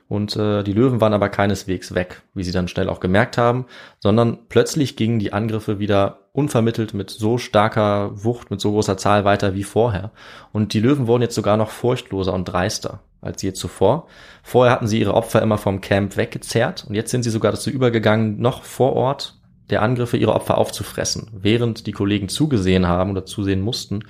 Und äh, die Löwen waren aber keineswegs weg, wie sie dann schnell auch gemerkt haben, sondern plötzlich gingen die Angriffe wieder unvermittelt mit so starker Wucht, mit so großer Zahl weiter wie vorher. Und die Löwen wurden jetzt sogar noch furchtloser und dreister als je zuvor. Vorher hatten sie ihre Opfer immer vom Camp weggezerrt und jetzt sind sie sogar dazu übergegangen, noch vor Ort der Angriffe ihre Opfer aufzufressen, während die Kollegen zugesehen haben oder zusehen mussten.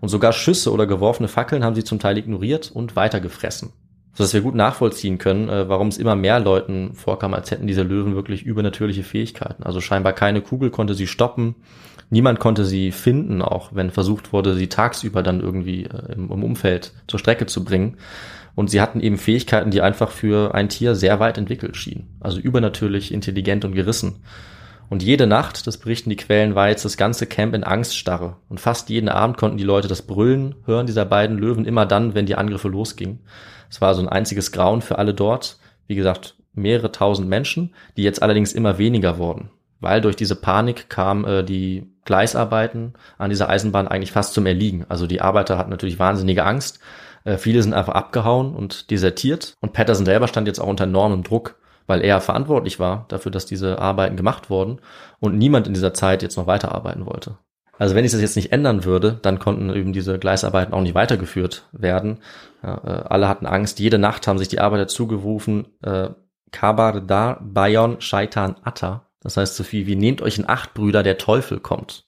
Und sogar Schüsse oder geworfene Fackeln haben sie zum Teil ignoriert und weitergefressen sodass wir gut nachvollziehen können, äh, warum es immer mehr Leuten vorkam, als hätten diese Löwen wirklich übernatürliche Fähigkeiten. Also scheinbar keine Kugel konnte sie stoppen, niemand konnte sie finden, auch wenn versucht wurde, sie tagsüber dann irgendwie äh, im, im Umfeld zur Strecke zu bringen. Und sie hatten eben Fähigkeiten, die einfach für ein Tier sehr weit entwickelt schienen. Also übernatürlich intelligent und gerissen. Und jede Nacht, das berichten die Quellen, war jetzt das ganze Camp in Angststarre. Und fast jeden Abend konnten die Leute das Brüllen hören dieser beiden Löwen immer dann, wenn die Angriffe losgingen. Es war so ein einziges Grauen für alle dort. Wie gesagt, mehrere tausend Menschen, die jetzt allerdings immer weniger wurden. Weil durch diese Panik kam äh, die Gleisarbeiten an dieser Eisenbahn eigentlich fast zum Erliegen. Also die Arbeiter hatten natürlich wahnsinnige Angst. Äh, viele sind einfach abgehauen und desertiert. Und Patterson selber stand jetzt auch unter enormem Druck, weil er verantwortlich war dafür, dass diese Arbeiten gemacht wurden und niemand in dieser Zeit jetzt noch weiterarbeiten wollte. Also wenn ich das jetzt nicht ändern würde, dann konnten eben diese Gleisarbeiten auch nicht weitergeführt werden. Ja, äh, alle hatten Angst. Jede Nacht haben sich die Arbeiter zugerufen, äh, Kabar Dar Bayon Shaitan Atta. Das heißt so viel wie nehmt euch in Acht, Brüder, der Teufel kommt.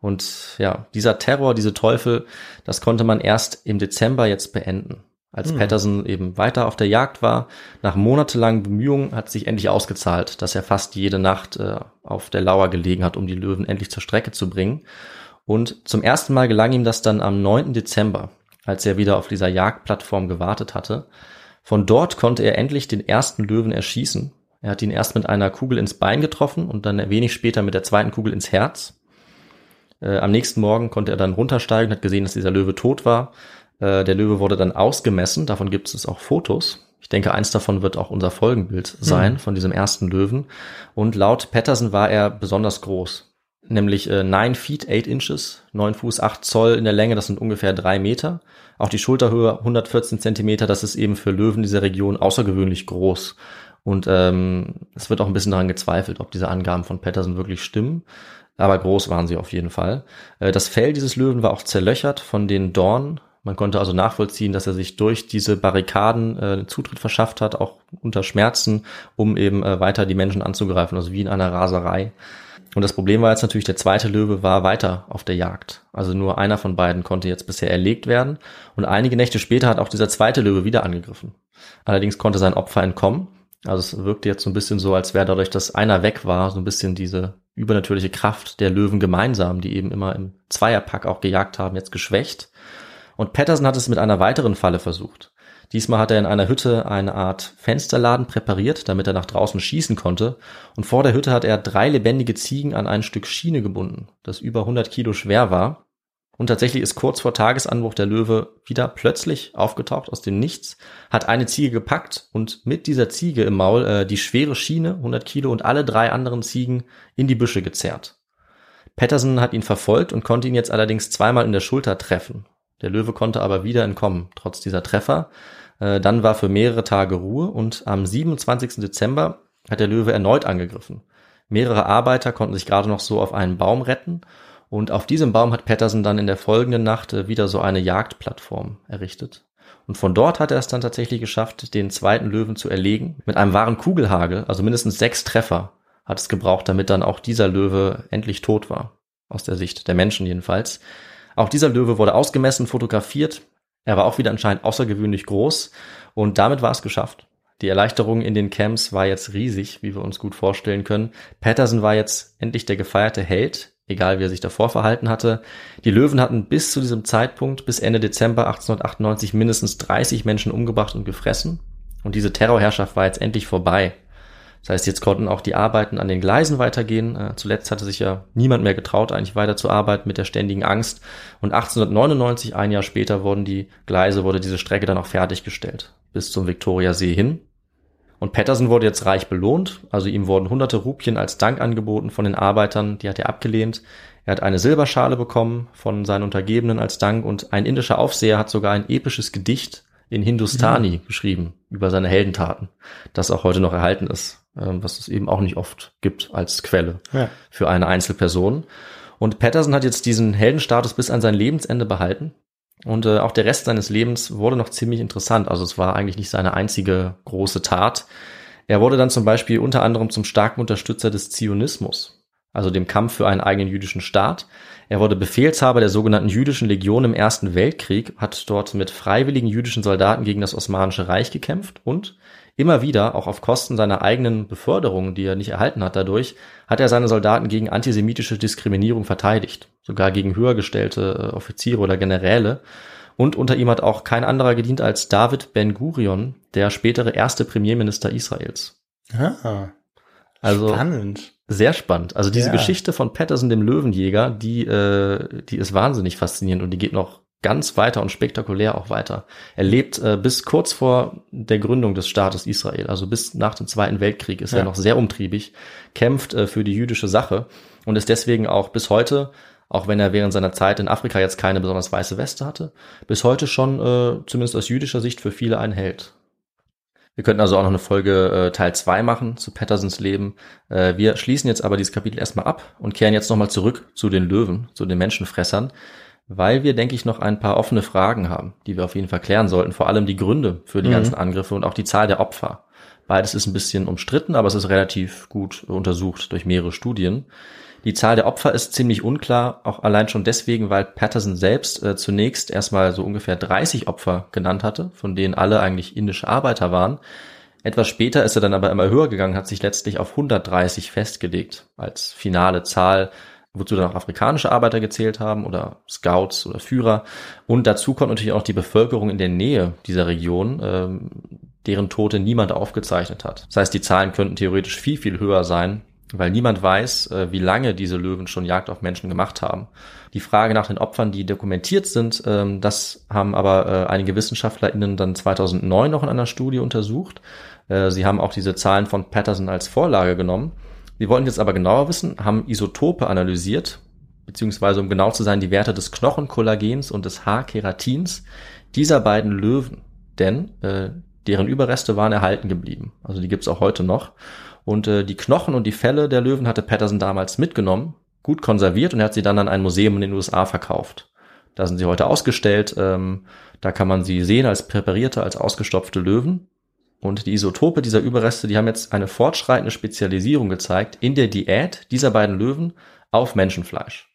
Und ja, dieser Terror, diese Teufel, das konnte man erst im Dezember jetzt beenden. Als Hm. Patterson eben weiter auf der Jagd war, nach monatelangen Bemühungen hat sich endlich ausgezahlt, dass er fast jede Nacht äh, auf der Lauer gelegen hat, um die Löwen endlich zur Strecke zu bringen. Und zum ersten Mal gelang ihm das dann am 9. Dezember, als er wieder auf dieser Jagdplattform gewartet hatte. Von dort konnte er endlich den ersten Löwen erschießen. Er hat ihn erst mit einer Kugel ins Bein getroffen und dann wenig später mit der zweiten Kugel ins Herz. Äh, am nächsten Morgen konnte er dann runtersteigen und hat gesehen, dass dieser Löwe tot war. Äh, der Löwe wurde dann ausgemessen, davon gibt es auch Fotos. Ich denke, eins davon wird auch unser Folgenbild sein Mhm. von diesem ersten Löwen. Und laut Patterson war er besonders groß, nämlich äh, 9 feet 8 inches, 9 Fuß 8 Zoll in der Länge, das sind ungefähr drei Meter. Auch die Schulterhöhe 114 Zentimeter, das ist eben für Löwen dieser Region außergewöhnlich groß. Und ähm, es wird auch ein bisschen daran gezweifelt, ob diese Angaben von Patterson wirklich stimmen. Aber groß waren sie auf jeden Fall. Äh, das Fell dieses Löwen war auch zerlöchert von den Dornen. Man konnte also nachvollziehen, dass er sich durch diese Barrikaden äh, Zutritt verschafft hat, auch unter Schmerzen, um eben äh, weiter die Menschen anzugreifen, also wie in einer Raserei. Und das Problem war jetzt natürlich, der zweite Löwe war weiter auf der Jagd. Also nur einer von beiden konnte jetzt bisher erlegt werden. Und einige Nächte später hat auch dieser zweite Löwe wieder angegriffen. Allerdings konnte sein Opfer entkommen. Also es wirkte jetzt so ein bisschen so, als wäre dadurch, dass einer weg war, so ein bisschen diese übernatürliche Kraft der Löwen gemeinsam, die eben immer im Zweierpack auch gejagt haben, jetzt geschwächt. Und Patterson hat es mit einer weiteren Falle versucht. Diesmal hat er in einer Hütte eine Art Fensterladen präpariert, damit er nach draußen schießen konnte. Und vor der Hütte hat er drei lebendige Ziegen an ein Stück Schiene gebunden, das über 100 Kilo schwer war. Und tatsächlich ist kurz vor Tagesanbruch der Löwe wieder plötzlich aufgetaucht aus dem Nichts, hat eine Ziege gepackt und mit dieser Ziege im Maul äh, die schwere Schiene, 100 Kilo, und alle drei anderen Ziegen in die Büsche gezerrt. Patterson hat ihn verfolgt und konnte ihn jetzt allerdings zweimal in der Schulter treffen. Der Löwe konnte aber wieder entkommen, trotz dieser Treffer. Äh, dann war für mehrere Tage Ruhe und am 27. Dezember hat der Löwe erneut angegriffen. Mehrere Arbeiter konnten sich gerade noch so auf einen Baum retten und auf diesem Baum hat Patterson dann in der folgenden Nacht äh, wieder so eine Jagdplattform errichtet. Und von dort hat er es dann tatsächlich geschafft, den zweiten Löwen zu erlegen. Mit einem wahren Kugelhagel, also mindestens sechs Treffer hat es gebraucht, damit dann auch dieser Löwe endlich tot war. Aus der Sicht der Menschen jedenfalls. Auch dieser Löwe wurde ausgemessen, fotografiert. Er war auch wieder anscheinend außergewöhnlich groß. Und damit war es geschafft. Die Erleichterung in den Camps war jetzt riesig, wie wir uns gut vorstellen können. Patterson war jetzt endlich der gefeierte Held, egal wie er sich davor verhalten hatte. Die Löwen hatten bis zu diesem Zeitpunkt, bis Ende Dezember 1898, mindestens 30 Menschen umgebracht und gefressen. Und diese Terrorherrschaft war jetzt endlich vorbei. Das heißt, jetzt konnten auch die Arbeiten an den Gleisen weitergehen. Äh, zuletzt hatte sich ja niemand mehr getraut, eigentlich weiterzuarbeiten mit der ständigen Angst. Und 1899, ein Jahr später, wurden die Gleise, wurde diese Strecke dann auch fertiggestellt. Bis zum Viktoriasee hin. Und Patterson wurde jetzt reich belohnt, also ihm wurden hunderte Rupien als Dank angeboten von den Arbeitern, die hat er abgelehnt. Er hat eine Silberschale bekommen von seinen Untergebenen als Dank und ein indischer Aufseher hat sogar ein episches Gedicht in Hindustani mhm. geschrieben über seine Heldentaten, das auch heute noch erhalten ist, was es eben auch nicht oft gibt als Quelle ja. für eine Einzelperson. Und Patterson hat jetzt diesen Heldenstatus bis an sein Lebensende behalten. Und äh, auch der Rest seines Lebens wurde noch ziemlich interessant. Also es war eigentlich nicht seine einzige große Tat. Er wurde dann zum Beispiel unter anderem zum starken Unterstützer des Zionismus, also dem Kampf für einen eigenen jüdischen Staat. Er wurde Befehlshaber der sogenannten jüdischen Legion im Ersten Weltkrieg, hat dort mit freiwilligen jüdischen Soldaten gegen das Osmanische Reich gekämpft und immer wieder, auch auf Kosten seiner eigenen Beförderung, die er nicht erhalten hat dadurch, hat er seine Soldaten gegen antisemitische Diskriminierung verteidigt, sogar gegen höhergestellte äh, Offiziere oder Generäle. Und unter ihm hat auch kein anderer gedient als David Ben Gurion, der spätere erste Premierminister Israels. Ah, also spannend. Sehr spannend. Also diese Ja. Geschichte von Patterson, dem Löwenjäger, die, äh, die ist wahnsinnig faszinierend und die geht noch ganz weiter und spektakulär auch weiter. Er lebt äh, bis kurz vor der Gründung des Staates Israel, also bis nach dem Zweiten Weltkrieg ist Ja. er noch sehr umtriebig, kämpft äh, für die jüdische Sache und ist deswegen auch bis heute, auch wenn er während seiner Zeit in Afrika jetzt keine besonders weiße Weste hatte, bis heute schon äh, zumindest aus jüdischer Sicht für viele ein Held. Wir könnten also auch noch eine Folge äh, Teil 2 machen zu Pattersons Leben. Äh, wir schließen jetzt aber dieses Kapitel erstmal ab und kehren jetzt nochmal zurück zu den Löwen, zu den Menschenfressern, weil wir, denke ich, noch ein paar offene Fragen haben, die wir auf jeden Fall klären sollten. Vor allem die Gründe für die Mhm. ganzen Angriffe und auch die Zahl der Opfer. Beides ist ein bisschen umstritten, aber es ist relativ gut untersucht durch mehrere Studien. Die Zahl der Opfer ist ziemlich unklar, auch allein schon deswegen, weil Patterson selbst äh, zunächst erstmal so ungefähr 30 Opfer genannt hatte, von denen alle eigentlich indische Arbeiter waren. Etwas später ist er dann aber immer höher gegangen, hat sich letztlich auf 130 festgelegt als finale Zahl, wozu dann auch afrikanische Arbeiter gezählt haben oder Scouts oder Führer. Und dazu kommt natürlich auch die Bevölkerung in der Nähe dieser Region, ähm, deren Tote niemand aufgezeichnet hat. Das heißt, die Zahlen könnten theoretisch viel, viel höher sein, weil niemand weiß, äh, wie lange diese Löwen schon Jagd auf Menschen gemacht haben. Die Frage nach den Opfern, die dokumentiert sind, ähm, das haben aber äh, einige WissenschaftlerInnen dann 2009 noch in einer Studie untersucht. Äh, Sie haben auch diese Zahlen von Patterson als Vorlage genommen. Sie wollten jetzt aber genauer wissen, haben Isotope analysiert, beziehungsweise um genau zu sein, die Werte des Knochenkollagens und des Haarkeratins dieser beiden Löwen. Denn äh, deren Überreste waren erhalten geblieben. Also die gibt's auch heute noch. Und äh, die Knochen und die Felle der Löwen hatte Patterson damals mitgenommen, gut konserviert und er hat sie dann an ein Museum in den USA verkauft. Da sind sie heute ausgestellt. Ähm, da kann man sie sehen als präparierte, als ausgestopfte Löwen. Und die Isotope dieser Überreste, die haben jetzt eine fortschreitende Spezialisierung gezeigt in der Diät dieser beiden Löwen auf Menschenfleisch.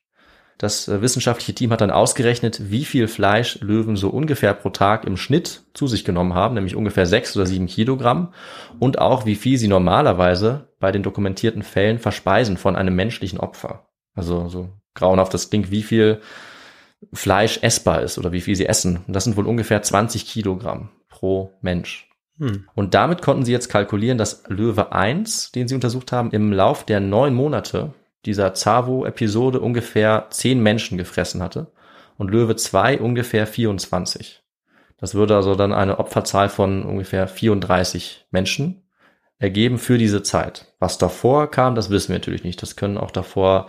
Das äh, wissenschaftliche Team hat dann ausgerechnet, wie viel Fleisch Löwen so ungefähr pro Tag im Schnitt zu sich genommen haben, nämlich ungefähr sechs oder sieben Kilogramm und auch wie viel sie normalerweise bei den dokumentierten Fällen verspeisen von einem menschlichen Opfer. Also so grauenhaft das klingt, wie viel Fleisch essbar ist oder wie viel sie essen. Das sind wohl ungefähr 20 Kilogramm pro Mensch. Hm. Und damit konnten sie jetzt kalkulieren, dass Löwe 1, den sie untersucht haben, im Lauf der neun Monate dieser Zavo-Episode ungefähr zehn Menschen gefressen hatte und Löwe 2 ungefähr 24. Das würde also dann eine Opferzahl von ungefähr 34 Menschen ergeben für diese Zeit. Was davor kam, das wissen wir natürlich nicht. Das können auch davor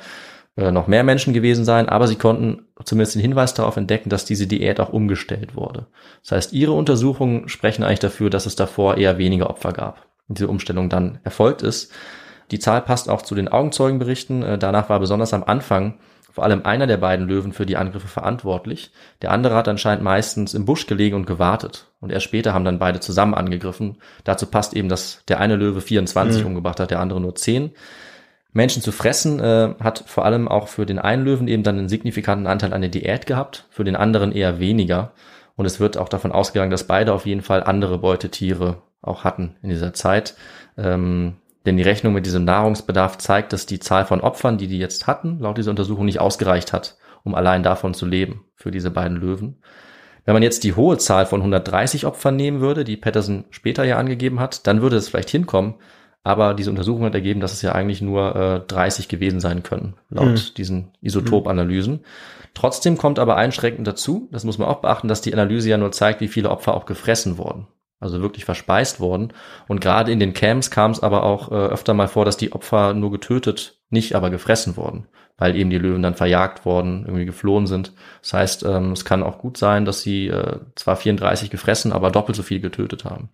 noch mehr Menschen gewesen sein, aber sie konnten zumindest den Hinweis darauf entdecken, dass diese Diät auch umgestellt wurde. Das heißt, ihre Untersuchungen sprechen eigentlich dafür, dass es davor eher weniger Opfer gab. Und diese Umstellung dann erfolgt ist. Die Zahl passt auch zu den Augenzeugenberichten. Äh, danach war besonders am Anfang vor allem einer der beiden Löwen für die Angriffe verantwortlich. Der andere hat anscheinend meistens im Busch gelegen und gewartet. Und erst später haben dann beide zusammen angegriffen. Dazu passt eben, dass der eine Löwe 24 mhm. umgebracht hat, der andere nur 10. Menschen zu fressen äh, hat vor allem auch für den einen Löwen eben dann einen signifikanten Anteil an der Diät gehabt, für den anderen eher weniger. Und es wird auch davon ausgegangen, dass beide auf jeden Fall andere Beutetiere auch hatten in dieser Zeit. Ähm, denn die Rechnung mit diesem Nahrungsbedarf zeigt, dass die Zahl von Opfern, die die jetzt hatten, laut dieser Untersuchung nicht ausgereicht hat, um allein davon zu leben für diese beiden Löwen. Wenn man jetzt die hohe Zahl von 130 Opfern nehmen würde, die Patterson später ja angegeben hat, dann würde es vielleicht hinkommen. Aber diese Untersuchung hat ergeben, dass es ja eigentlich nur äh, 30 gewesen sein können, laut hm. diesen Isotopanalysen. Trotzdem kommt aber einschränkend dazu, das muss man auch beachten, dass die Analyse ja nur zeigt, wie viele Opfer auch gefressen wurden also wirklich verspeist worden. Und gerade in den Camps kam es aber auch äh, öfter mal vor, dass die Opfer nur getötet, nicht aber gefressen wurden, weil eben die Löwen dann verjagt worden, irgendwie geflohen sind. Das heißt, ähm, es kann auch gut sein, dass sie äh, zwar 34 gefressen, aber doppelt so viel getötet haben.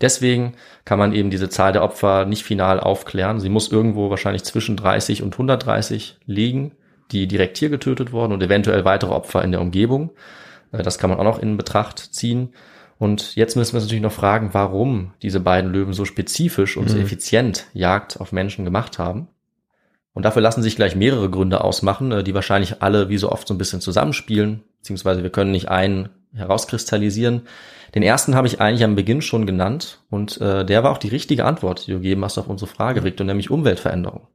Deswegen kann man eben diese Zahl der Opfer nicht final aufklären. Sie muss irgendwo wahrscheinlich zwischen 30 und 130 liegen, die direkt hier getötet wurden und eventuell weitere Opfer in der Umgebung. Äh, das kann man auch noch in Betracht ziehen. Und jetzt müssen wir uns natürlich noch fragen, warum diese beiden Löwen so spezifisch und mhm. so effizient Jagd auf Menschen gemacht haben. Und dafür lassen sich gleich mehrere Gründe ausmachen, äh, die wahrscheinlich alle wie so oft so ein bisschen zusammenspielen, beziehungsweise wir können nicht einen herauskristallisieren. Den ersten habe ich eigentlich am Beginn schon genannt und äh, der war auch die richtige Antwort, die du gegeben hast auf unsere Frage, Victor, nämlich Umweltveränderung.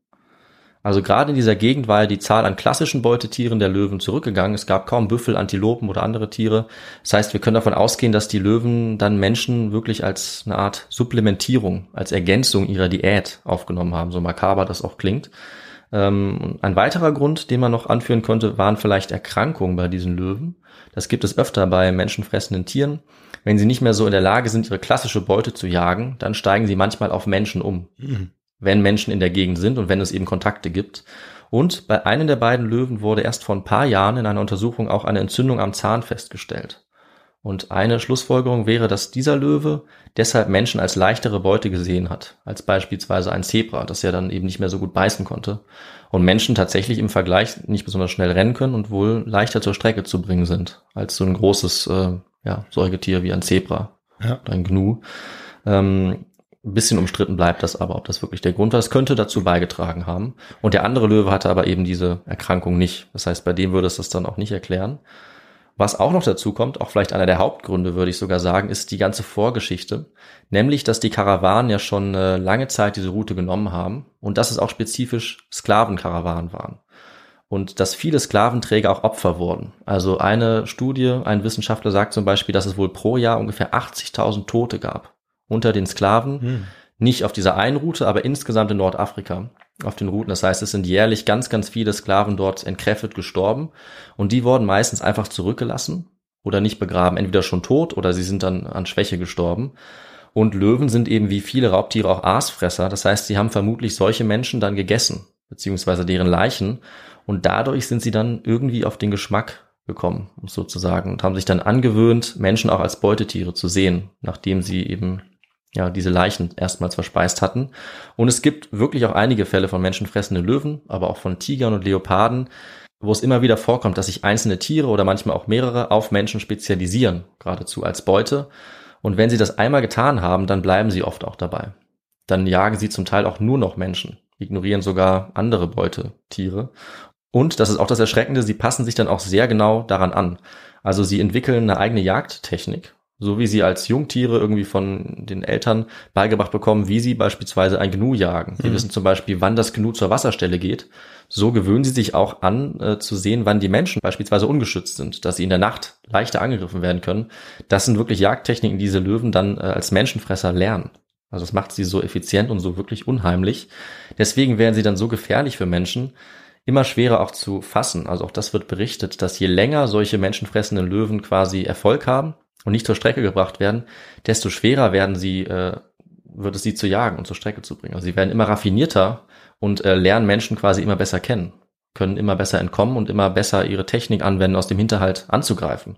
Also gerade in dieser Gegend war ja die Zahl an klassischen Beutetieren der Löwen zurückgegangen. Es gab kaum Büffel, Antilopen oder andere Tiere. Das heißt, wir können davon ausgehen, dass die Löwen dann Menschen wirklich als eine Art Supplementierung, als Ergänzung ihrer Diät aufgenommen haben, so makaber das auch klingt. Ähm, ein weiterer Grund, den man noch anführen konnte, waren vielleicht Erkrankungen bei diesen Löwen. Das gibt es öfter bei menschenfressenden Tieren. Wenn sie nicht mehr so in der Lage sind, ihre klassische Beute zu jagen, dann steigen sie manchmal auf Menschen um. Mhm wenn Menschen in der Gegend sind und wenn es eben Kontakte gibt. Und bei einem der beiden Löwen wurde erst vor ein paar Jahren in einer Untersuchung auch eine Entzündung am Zahn festgestellt. Und eine Schlussfolgerung wäre, dass dieser Löwe deshalb Menschen als leichtere Beute gesehen hat, als beispielsweise ein Zebra, das ja dann eben nicht mehr so gut beißen konnte. Und Menschen tatsächlich im Vergleich nicht besonders schnell rennen können und wohl leichter zur Strecke zu bringen sind, als so ein großes äh, ja, Säugetier wie ein Zebra ja. oder ein Gnu. Ähm, ein bisschen umstritten bleibt das aber, ob das wirklich der Grund war. Es könnte dazu beigetragen haben. Und der andere Löwe hatte aber eben diese Erkrankung nicht. Das heißt, bei dem würde es das dann auch nicht erklären. Was auch noch dazu kommt, auch vielleicht einer der Hauptgründe, würde ich sogar sagen, ist die ganze Vorgeschichte. Nämlich, dass die Karawanen ja schon äh, lange Zeit diese Route genommen haben und dass es auch spezifisch Sklavenkarawanen waren. Und dass viele Sklaventräger auch Opfer wurden. Also eine Studie, ein Wissenschaftler sagt zum Beispiel, dass es wohl pro Jahr ungefähr 80.000 Tote gab unter den Sklaven. Hm. Nicht auf dieser einen Route, aber insgesamt in Nordafrika auf den Routen. Das heißt, es sind jährlich ganz, ganz viele Sklaven dort entkräftet gestorben und die wurden meistens einfach zurückgelassen oder nicht begraben, entweder schon tot oder sie sind dann an Schwäche gestorben. Und Löwen sind eben wie viele Raubtiere auch Aasfresser. Das heißt, sie haben vermutlich solche Menschen dann gegessen, beziehungsweise deren Leichen. Und dadurch sind sie dann irgendwie auf den Geschmack gekommen, sozusagen, und haben sich dann angewöhnt, Menschen auch als Beutetiere zu sehen, nachdem sie eben ja, diese Leichen erstmals verspeist hatten. Und es gibt wirklich auch einige Fälle von menschenfressenden Löwen, aber auch von Tigern und Leoparden, wo es immer wieder vorkommt, dass sich einzelne Tiere oder manchmal auch mehrere auf Menschen spezialisieren, geradezu als Beute. Und wenn sie das einmal getan haben, dann bleiben sie oft auch dabei. Dann jagen sie zum Teil auch nur noch Menschen, ignorieren sogar andere Beutetiere. Und, das ist auch das Erschreckende, sie passen sich dann auch sehr genau daran an. Also sie entwickeln eine eigene Jagdtechnik So wie sie als Jungtiere irgendwie von den Eltern beigebracht bekommen, wie sie beispielsweise ein Gnu jagen. Sie wissen zum Beispiel, wann das Gnu zur Wasserstelle geht. So gewöhnen sie sich auch an, äh, zu sehen, wann die Menschen beispielsweise ungeschützt sind, dass sie in der Nacht leichter angegriffen werden können. Das sind wirklich Jagdtechniken, die diese Löwen dann äh, als Menschenfresser lernen. Also das macht sie so effizient und so wirklich unheimlich. Deswegen werden sie dann so gefährlich für Menschen, immer schwerer auch zu fassen. Also auch das wird berichtet, dass je länger solche menschenfressenden Löwen quasi Erfolg haben und nicht zur Strecke gebracht werden, desto schwerer werden sie, äh, wird es sie zu jagen und zur Strecke zu bringen. Also sie werden immer raffinierter und äh, lernen Menschen quasi immer besser kennen, können immer besser entkommen und immer besser ihre Technik anwenden, aus dem Hinterhalt anzugreifen.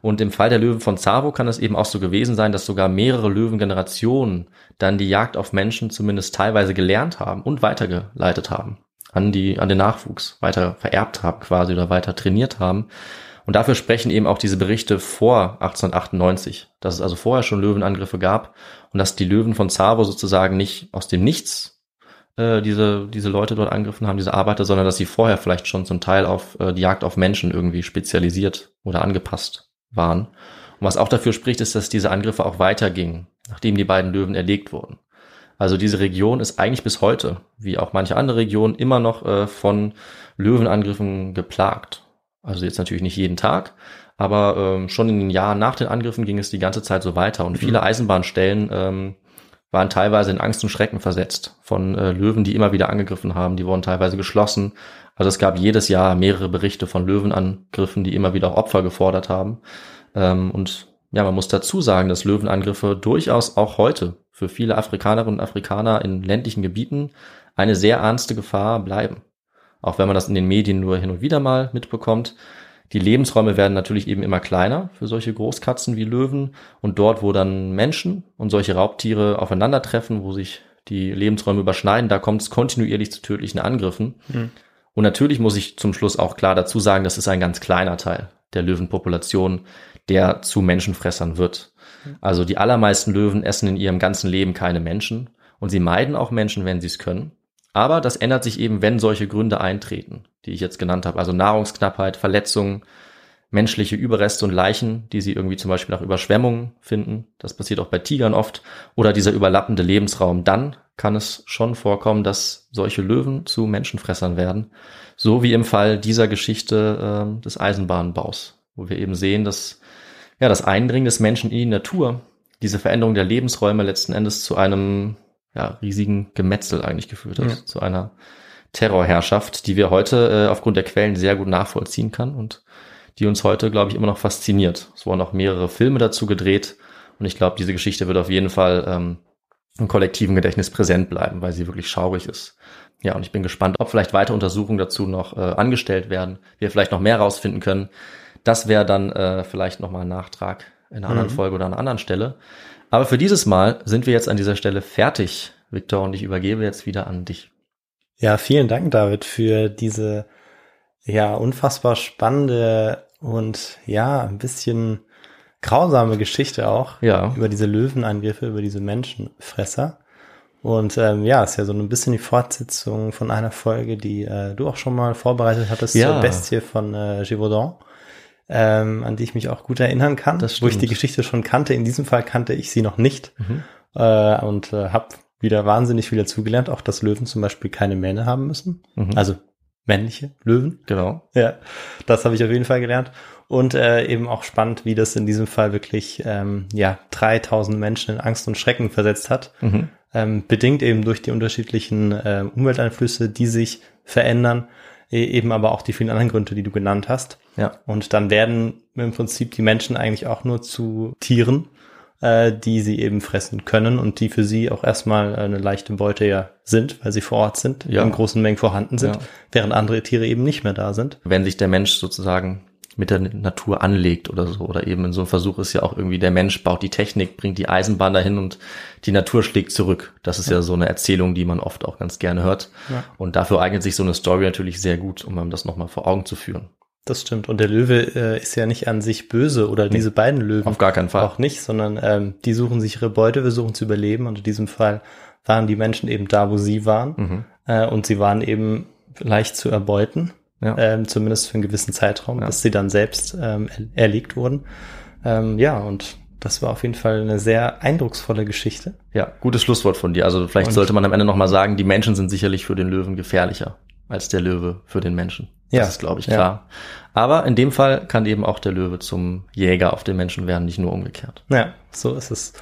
Und im Fall der Löwen von Zavo kann es eben auch so gewesen sein, dass sogar mehrere Löwengenerationen dann die Jagd auf Menschen zumindest teilweise gelernt haben und weitergeleitet haben an die, an den Nachwuchs weiter vererbt haben quasi oder weiter trainiert haben. Und dafür sprechen eben auch diese Berichte vor 1898, dass es also vorher schon Löwenangriffe gab und dass die Löwen von Zavo sozusagen nicht aus dem Nichts äh, diese, diese Leute dort angegriffen haben, diese Arbeiter, sondern dass sie vorher vielleicht schon zum Teil auf äh, die Jagd auf Menschen irgendwie spezialisiert oder angepasst waren. Und was auch dafür spricht, ist, dass diese Angriffe auch weitergingen, nachdem die beiden Löwen erlegt wurden. Also diese Region ist eigentlich bis heute, wie auch manche andere Regionen, immer noch äh, von Löwenangriffen geplagt. Also jetzt natürlich nicht jeden Tag, aber ähm, schon in den Jahren nach den Angriffen ging es die ganze Zeit so weiter. Und mhm. viele Eisenbahnstellen ähm, waren teilweise in Angst und Schrecken versetzt von äh, Löwen, die immer wieder angegriffen haben. Die wurden teilweise geschlossen. Also es gab jedes Jahr mehrere Berichte von Löwenangriffen, die immer wieder auch Opfer gefordert haben. Ähm, und ja, man muss dazu sagen, dass Löwenangriffe durchaus auch heute für viele Afrikanerinnen und Afrikaner in ländlichen Gebieten eine sehr ernste Gefahr bleiben. Auch wenn man das in den Medien nur hin und wieder mal mitbekommt. Die Lebensräume werden natürlich eben immer kleiner für solche Großkatzen wie Löwen. Und dort, wo dann Menschen und solche Raubtiere aufeinandertreffen, wo sich die Lebensräume überschneiden, da kommt es kontinuierlich zu tödlichen Angriffen. Mhm. Und natürlich muss ich zum Schluss auch klar dazu sagen, das ist ein ganz kleiner Teil der Löwenpopulation, der zu Menschenfressern wird. Also die allermeisten Löwen essen in ihrem ganzen Leben keine Menschen und sie meiden auch Menschen, wenn sie es können. Aber das ändert sich eben, wenn solche Gründe eintreten, die ich jetzt genannt habe. Also Nahrungsknappheit, Verletzungen, menschliche Überreste und Leichen, die sie irgendwie zum Beispiel nach Überschwemmungen finden. Das passiert auch bei Tigern oft. Oder dieser überlappende Lebensraum. Dann kann es schon vorkommen, dass solche Löwen zu Menschenfressern werden. So wie im Fall dieser Geschichte äh, des Eisenbahnbaus, wo wir eben sehen, dass ja, das Eindringen des Menschen in die Natur, diese Veränderung der Lebensräume letzten Endes zu einem ja, riesigen Gemetzel eigentlich geführt hat, ja. zu einer Terrorherrschaft, die wir heute äh, aufgrund der Quellen sehr gut nachvollziehen kann und die uns heute, glaube ich, immer noch fasziniert. Es wurden auch mehrere Filme dazu gedreht und ich glaube, diese Geschichte wird auf jeden Fall ähm, im kollektiven Gedächtnis präsent bleiben, weil sie wirklich schaurig ist. Ja, und ich bin gespannt, ob vielleicht weitere Untersuchungen dazu noch äh, angestellt werden, wir vielleicht noch mehr rausfinden können. Das wäre dann äh, vielleicht nochmal ein Nachtrag in einer anderen mhm. Folge oder an einer anderen Stelle. Aber für dieses Mal sind wir jetzt an dieser Stelle fertig, Victor, und ich übergebe jetzt wieder an dich. Ja, vielen Dank, David, für diese ja unfassbar spannende und ja ein bisschen grausame Geschichte auch ja. über diese Löwenangriffe, über diese Menschenfresser. Und ähm, ja, ist ja so ein bisschen die Fortsetzung von einer Folge, die äh, du auch schon mal vorbereitet hattest ja. zur Bestie von äh, Givaudan ähm, an die ich mich auch gut erinnern kann, wo ich die Geschichte schon kannte. In diesem Fall kannte ich sie noch nicht mhm. äh, und äh, habe wieder wahnsinnig viel dazugelernt, auch dass Löwen zum Beispiel keine Mähne haben müssen. Mhm. Also männliche Löwen. Genau. Ja, das habe ich auf jeden Fall gelernt. Und äh, eben auch spannend, wie das in diesem Fall wirklich ähm, ja 3000 Menschen in Angst und Schrecken versetzt hat. Mhm. Ähm, bedingt eben durch die unterschiedlichen äh, Umwelteinflüsse, die sich verändern eben aber auch die vielen anderen Gründe, die du genannt hast. Ja. Und dann werden im Prinzip die Menschen eigentlich auch nur zu Tieren, äh, die sie eben fressen können und die für sie auch erstmal eine leichte Beute ja sind, weil sie vor Ort sind, ja. in großen Mengen vorhanden sind, ja. während andere Tiere eben nicht mehr da sind. Wenn sich der Mensch sozusagen mit der Natur anlegt oder so. Oder eben in so einem Versuch ist ja auch irgendwie der Mensch baut die Technik, bringt die Eisenbahn dahin und die Natur schlägt zurück. Das ist ja, ja so eine Erzählung, die man oft auch ganz gerne hört. Ja. Und dafür eignet sich so eine Story natürlich sehr gut, um einem das nochmal vor Augen zu führen. Das stimmt. Und der Löwe äh, ist ja nicht an sich böse oder nee, diese beiden Löwen. Auf gar keinen Fall. Auch nicht, sondern ähm, die suchen sich ihre Beute, versuchen zu überleben. Und in diesem Fall waren die Menschen eben da, wo sie waren. Mhm. Äh, und sie waren eben leicht zu erbeuten ja. ähm, zumindest für einen gewissen Zeitraum, ja. bis sie dann selbst ähm, erlegt wurden. Ähm, ja, und Das war auf jeden Fall eine sehr eindrucksvolle Geschichte. Ja, gutes Schlusswort von dir. Also vielleicht Und- sollte man am Ende nochmal sagen, die Menschen sind sicherlich für den Löwen gefährlicher als der Löwe für den Menschen. Das Ja, ist, glaube ich, ja. klar. Aber in dem Fall kann eben auch der Löwe zum Jäger auf den Menschen werden, nicht nur umgekehrt. Ja, so ist es.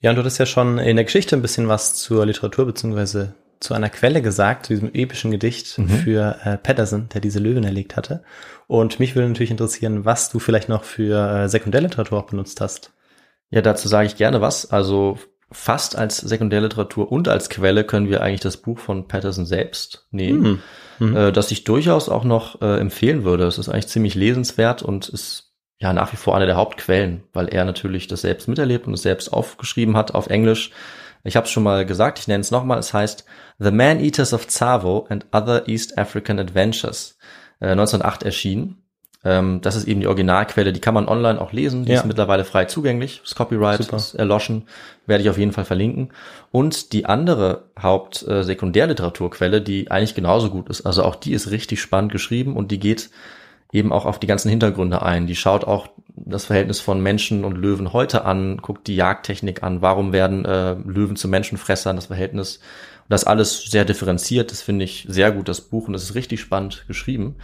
Ja, und du hattest ja schon in der Geschichte ein bisschen was zur Literatur beziehungsweise zu einer Quelle gesagt, zu diesem epischen Gedicht Mhm. für äh, Patterson, der diese Löwen erlegt hatte. Und mich würde natürlich interessieren, was du vielleicht noch für äh, Sekundärliteratur auch benutzt hast. Ja, dazu sage ich gerne was. Also fast als Sekundärliteratur und als Quelle können wir eigentlich das Buch von Patterson selbst nehmen, Mhm. äh, das ich durchaus auch noch äh, empfehlen würde. Es ist eigentlich ziemlich lesenswert und ist ja nach wie vor eine der Hauptquellen, weil er natürlich das selbst miterlebt und es selbst aufgeschrieben hat auf Englisch. Ich habe es schon mal gesagt, ich nenne es nochmal. Es heißt The Man-Eaters of Tsavo and Other East African Adventures. Äh, 1908 erschienen. Ähm, das ist eben die Originalquelle, die kann man online auch lesen. Die Ja. ist mittlerweile frei zugänglich. Das Copyright Super. ist erloschen. Werde ich auf jeden Fall verlinken. Und die andere Haupt-Sekundärliteraturquelle, die eigentlich genauso gut ist. Also auch die ist richtig spannend geschrieben und die geht eben auch auf die ganzen Hintergründe ein. Die schaut auch das Verhältnis von Menschen und Löwen heute an, guckt die Jagdtechnik an, warum werden äh, Löwen zu Menschenfressern, das Verhältnis. Und das alles sehr differenziert, das finde ich sehr gut, das Buch, und das ist richtig spannend geschrieben.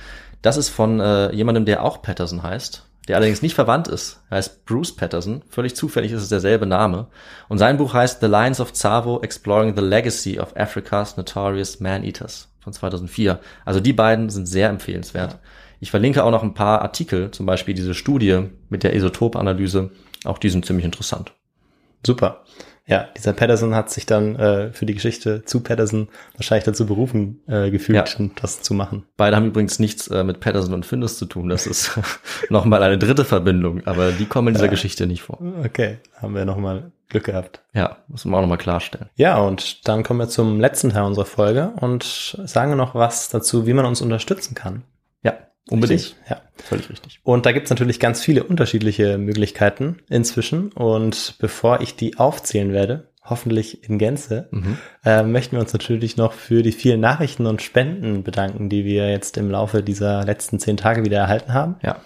Das ist von äh, jemandem, der auch Patterson heißt, der allerdings nicht verwandt ist. Er heißt Bruce Patterson. Völlig zufällig ist es derselbe Name. Und sein Buch heißt The Lions of Tsavo Exploring the Legacy of Africa's Notorious Man-Eaters von 2004. Also die beiden sind sehr empfehlenswert. Ich verlinke auch noch ein paar Artikel, zum Beispiel diese Studie mit der Isotopanalyse. Auch die sind ziemlich interessant. Super. Ja, dieser Patterson hat sich dann äh, für die Geschichte zu Patterson wahrscheinlich dazu berufen äh, gefühlt, Ja. das zu machen. Beide haben übrigens nichts äh, mit Patterson und Findus zu tun. Das ist nochmal eine dritte Verbindung, aber die kommen in dieser Geschichte nicht vor. Okay, haben wir nochmal Glück gehabt. Ja, muss man auch nochmal klarstellen. Ja, und dann kommen wir zum letzten Teil unserer Folge und sagen noch was dazu, wie man uns unterstützen kann. Unbedingt. Richtig? Ja. Völlig richtig. Und da gibt's natürlich ganz viele unterschiedliche Möglichkeiten inzwischen. Und bevor ich die aufzählen werde, hoffentlich in Gänze, Mhm. äh, möchten wir uns natürlich noch für die vielen Nachrichten und Spenden bedanken, die wir jetzt im Laufe dieser letzten zehn Tage wieder erhalten haben. Ja.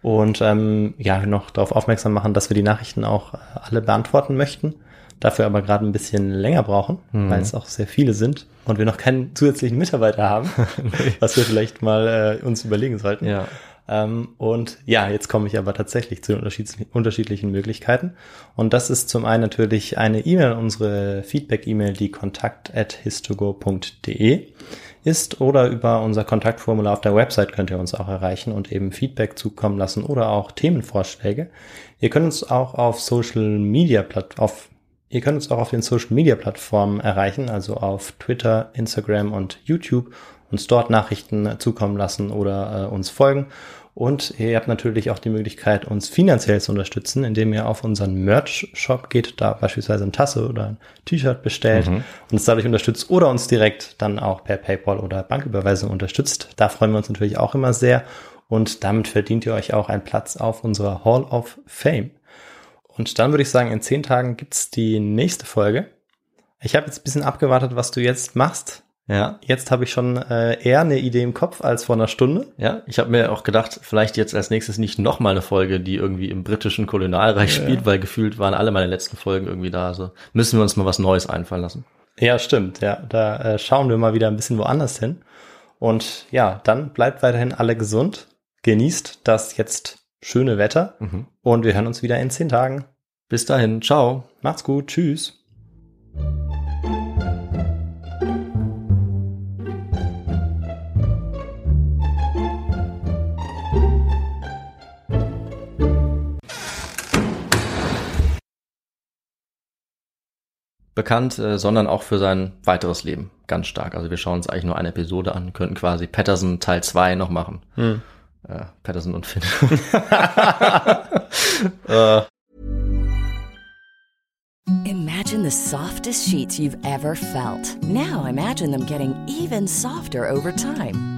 Und ähm, ja, noch darauf aufmerksam machen, dass wir die Nachrichten auch äh, alle beantworten möchten. Dafür aber gerade ein bisschen länger brauchen, Mhm. weil es auch sehr viele sind und wir noch keinen zusätzlichen Mitarbeiter haben, was wir vielleicht mal äh, uns überlegen sollten. Ja. Ähm, und ja, jetzt komme ich aber tatsächlich zu den unterschiedlichen, unterschiedlichen Möglichkeiten. Und das ist zum einen natürlich eine E-Mail, unsere Feedback-E-Mail, die kontakt.histogo.de ist oder über unser Kontaktformular auf der Website könnt ihr uns auch erreichen und eben Feedback zukommen lassen oder auch Themenvorschläge. Ihr könnt uns auch auf Social Media Platt auf Ihr könnt uns auch auf den Social Media Plattformen erreichen, also auf Twitter, Instagram und YouTube, uns dort Nachrichten zukommen lassen oder äh, uns folgen. Und ihr habt natürlich auch die Möglichkeit, uns finanziell zu unterstützen, indem ihr auf unseren Merch-Shop geht, da beispielsweise eine Tasse oder ein T-Shirt bestellt, uns dadurch unterstützt oder uns direkt dann auch per PayPal oder Banküberweisung unterstützt. Da freuen wir uns natürlich auch immer sehr. Und damit verdient ihr euch auch einen Platz auf unserer Hall of Fame. Und dann würde ich sagen, in zehn Tagen gibt's die nächste Folge. Ich habe jetzt ein bisschen abgewartet, was du jetzt machst. Ja. Jetzt habe ich schon äh, eher eine Idee im Kopf als vor einer Stunde. Ja, ich habe mir auch gedacht, vielleicht jetzt als nächstes nicht noch mal eine Folge, die irgendwie im britischen Kolonialreich spielt, weil gefühlt waren alle meine letzten Folgen irgendwie da. Also müssen wir uns mal was Neues einfallen lassen. Ja, stimmt. Ja, da äh, schauen wir mal wieder ein bisschen woanders hin. Und ja, dann bleibt weiterhin alle gesund. Genießt das jetzt schöne Wetter. Und wir hören uns wieder in zehn Tagen. Bis dahin, ciao. Macht's gut. Tschüss. Bekannt, äh, sondern auch für sein weiteres Leben. Ganz stark. Also wir schauen uns eigentlich nur eine Episode an, könnten quasi Patterson Teil 2 noch machen. Hm. Äh, Patterson und Finn. Äh. Imagine the softest sheets you've ever felt. Now imagine them getting even softer over time.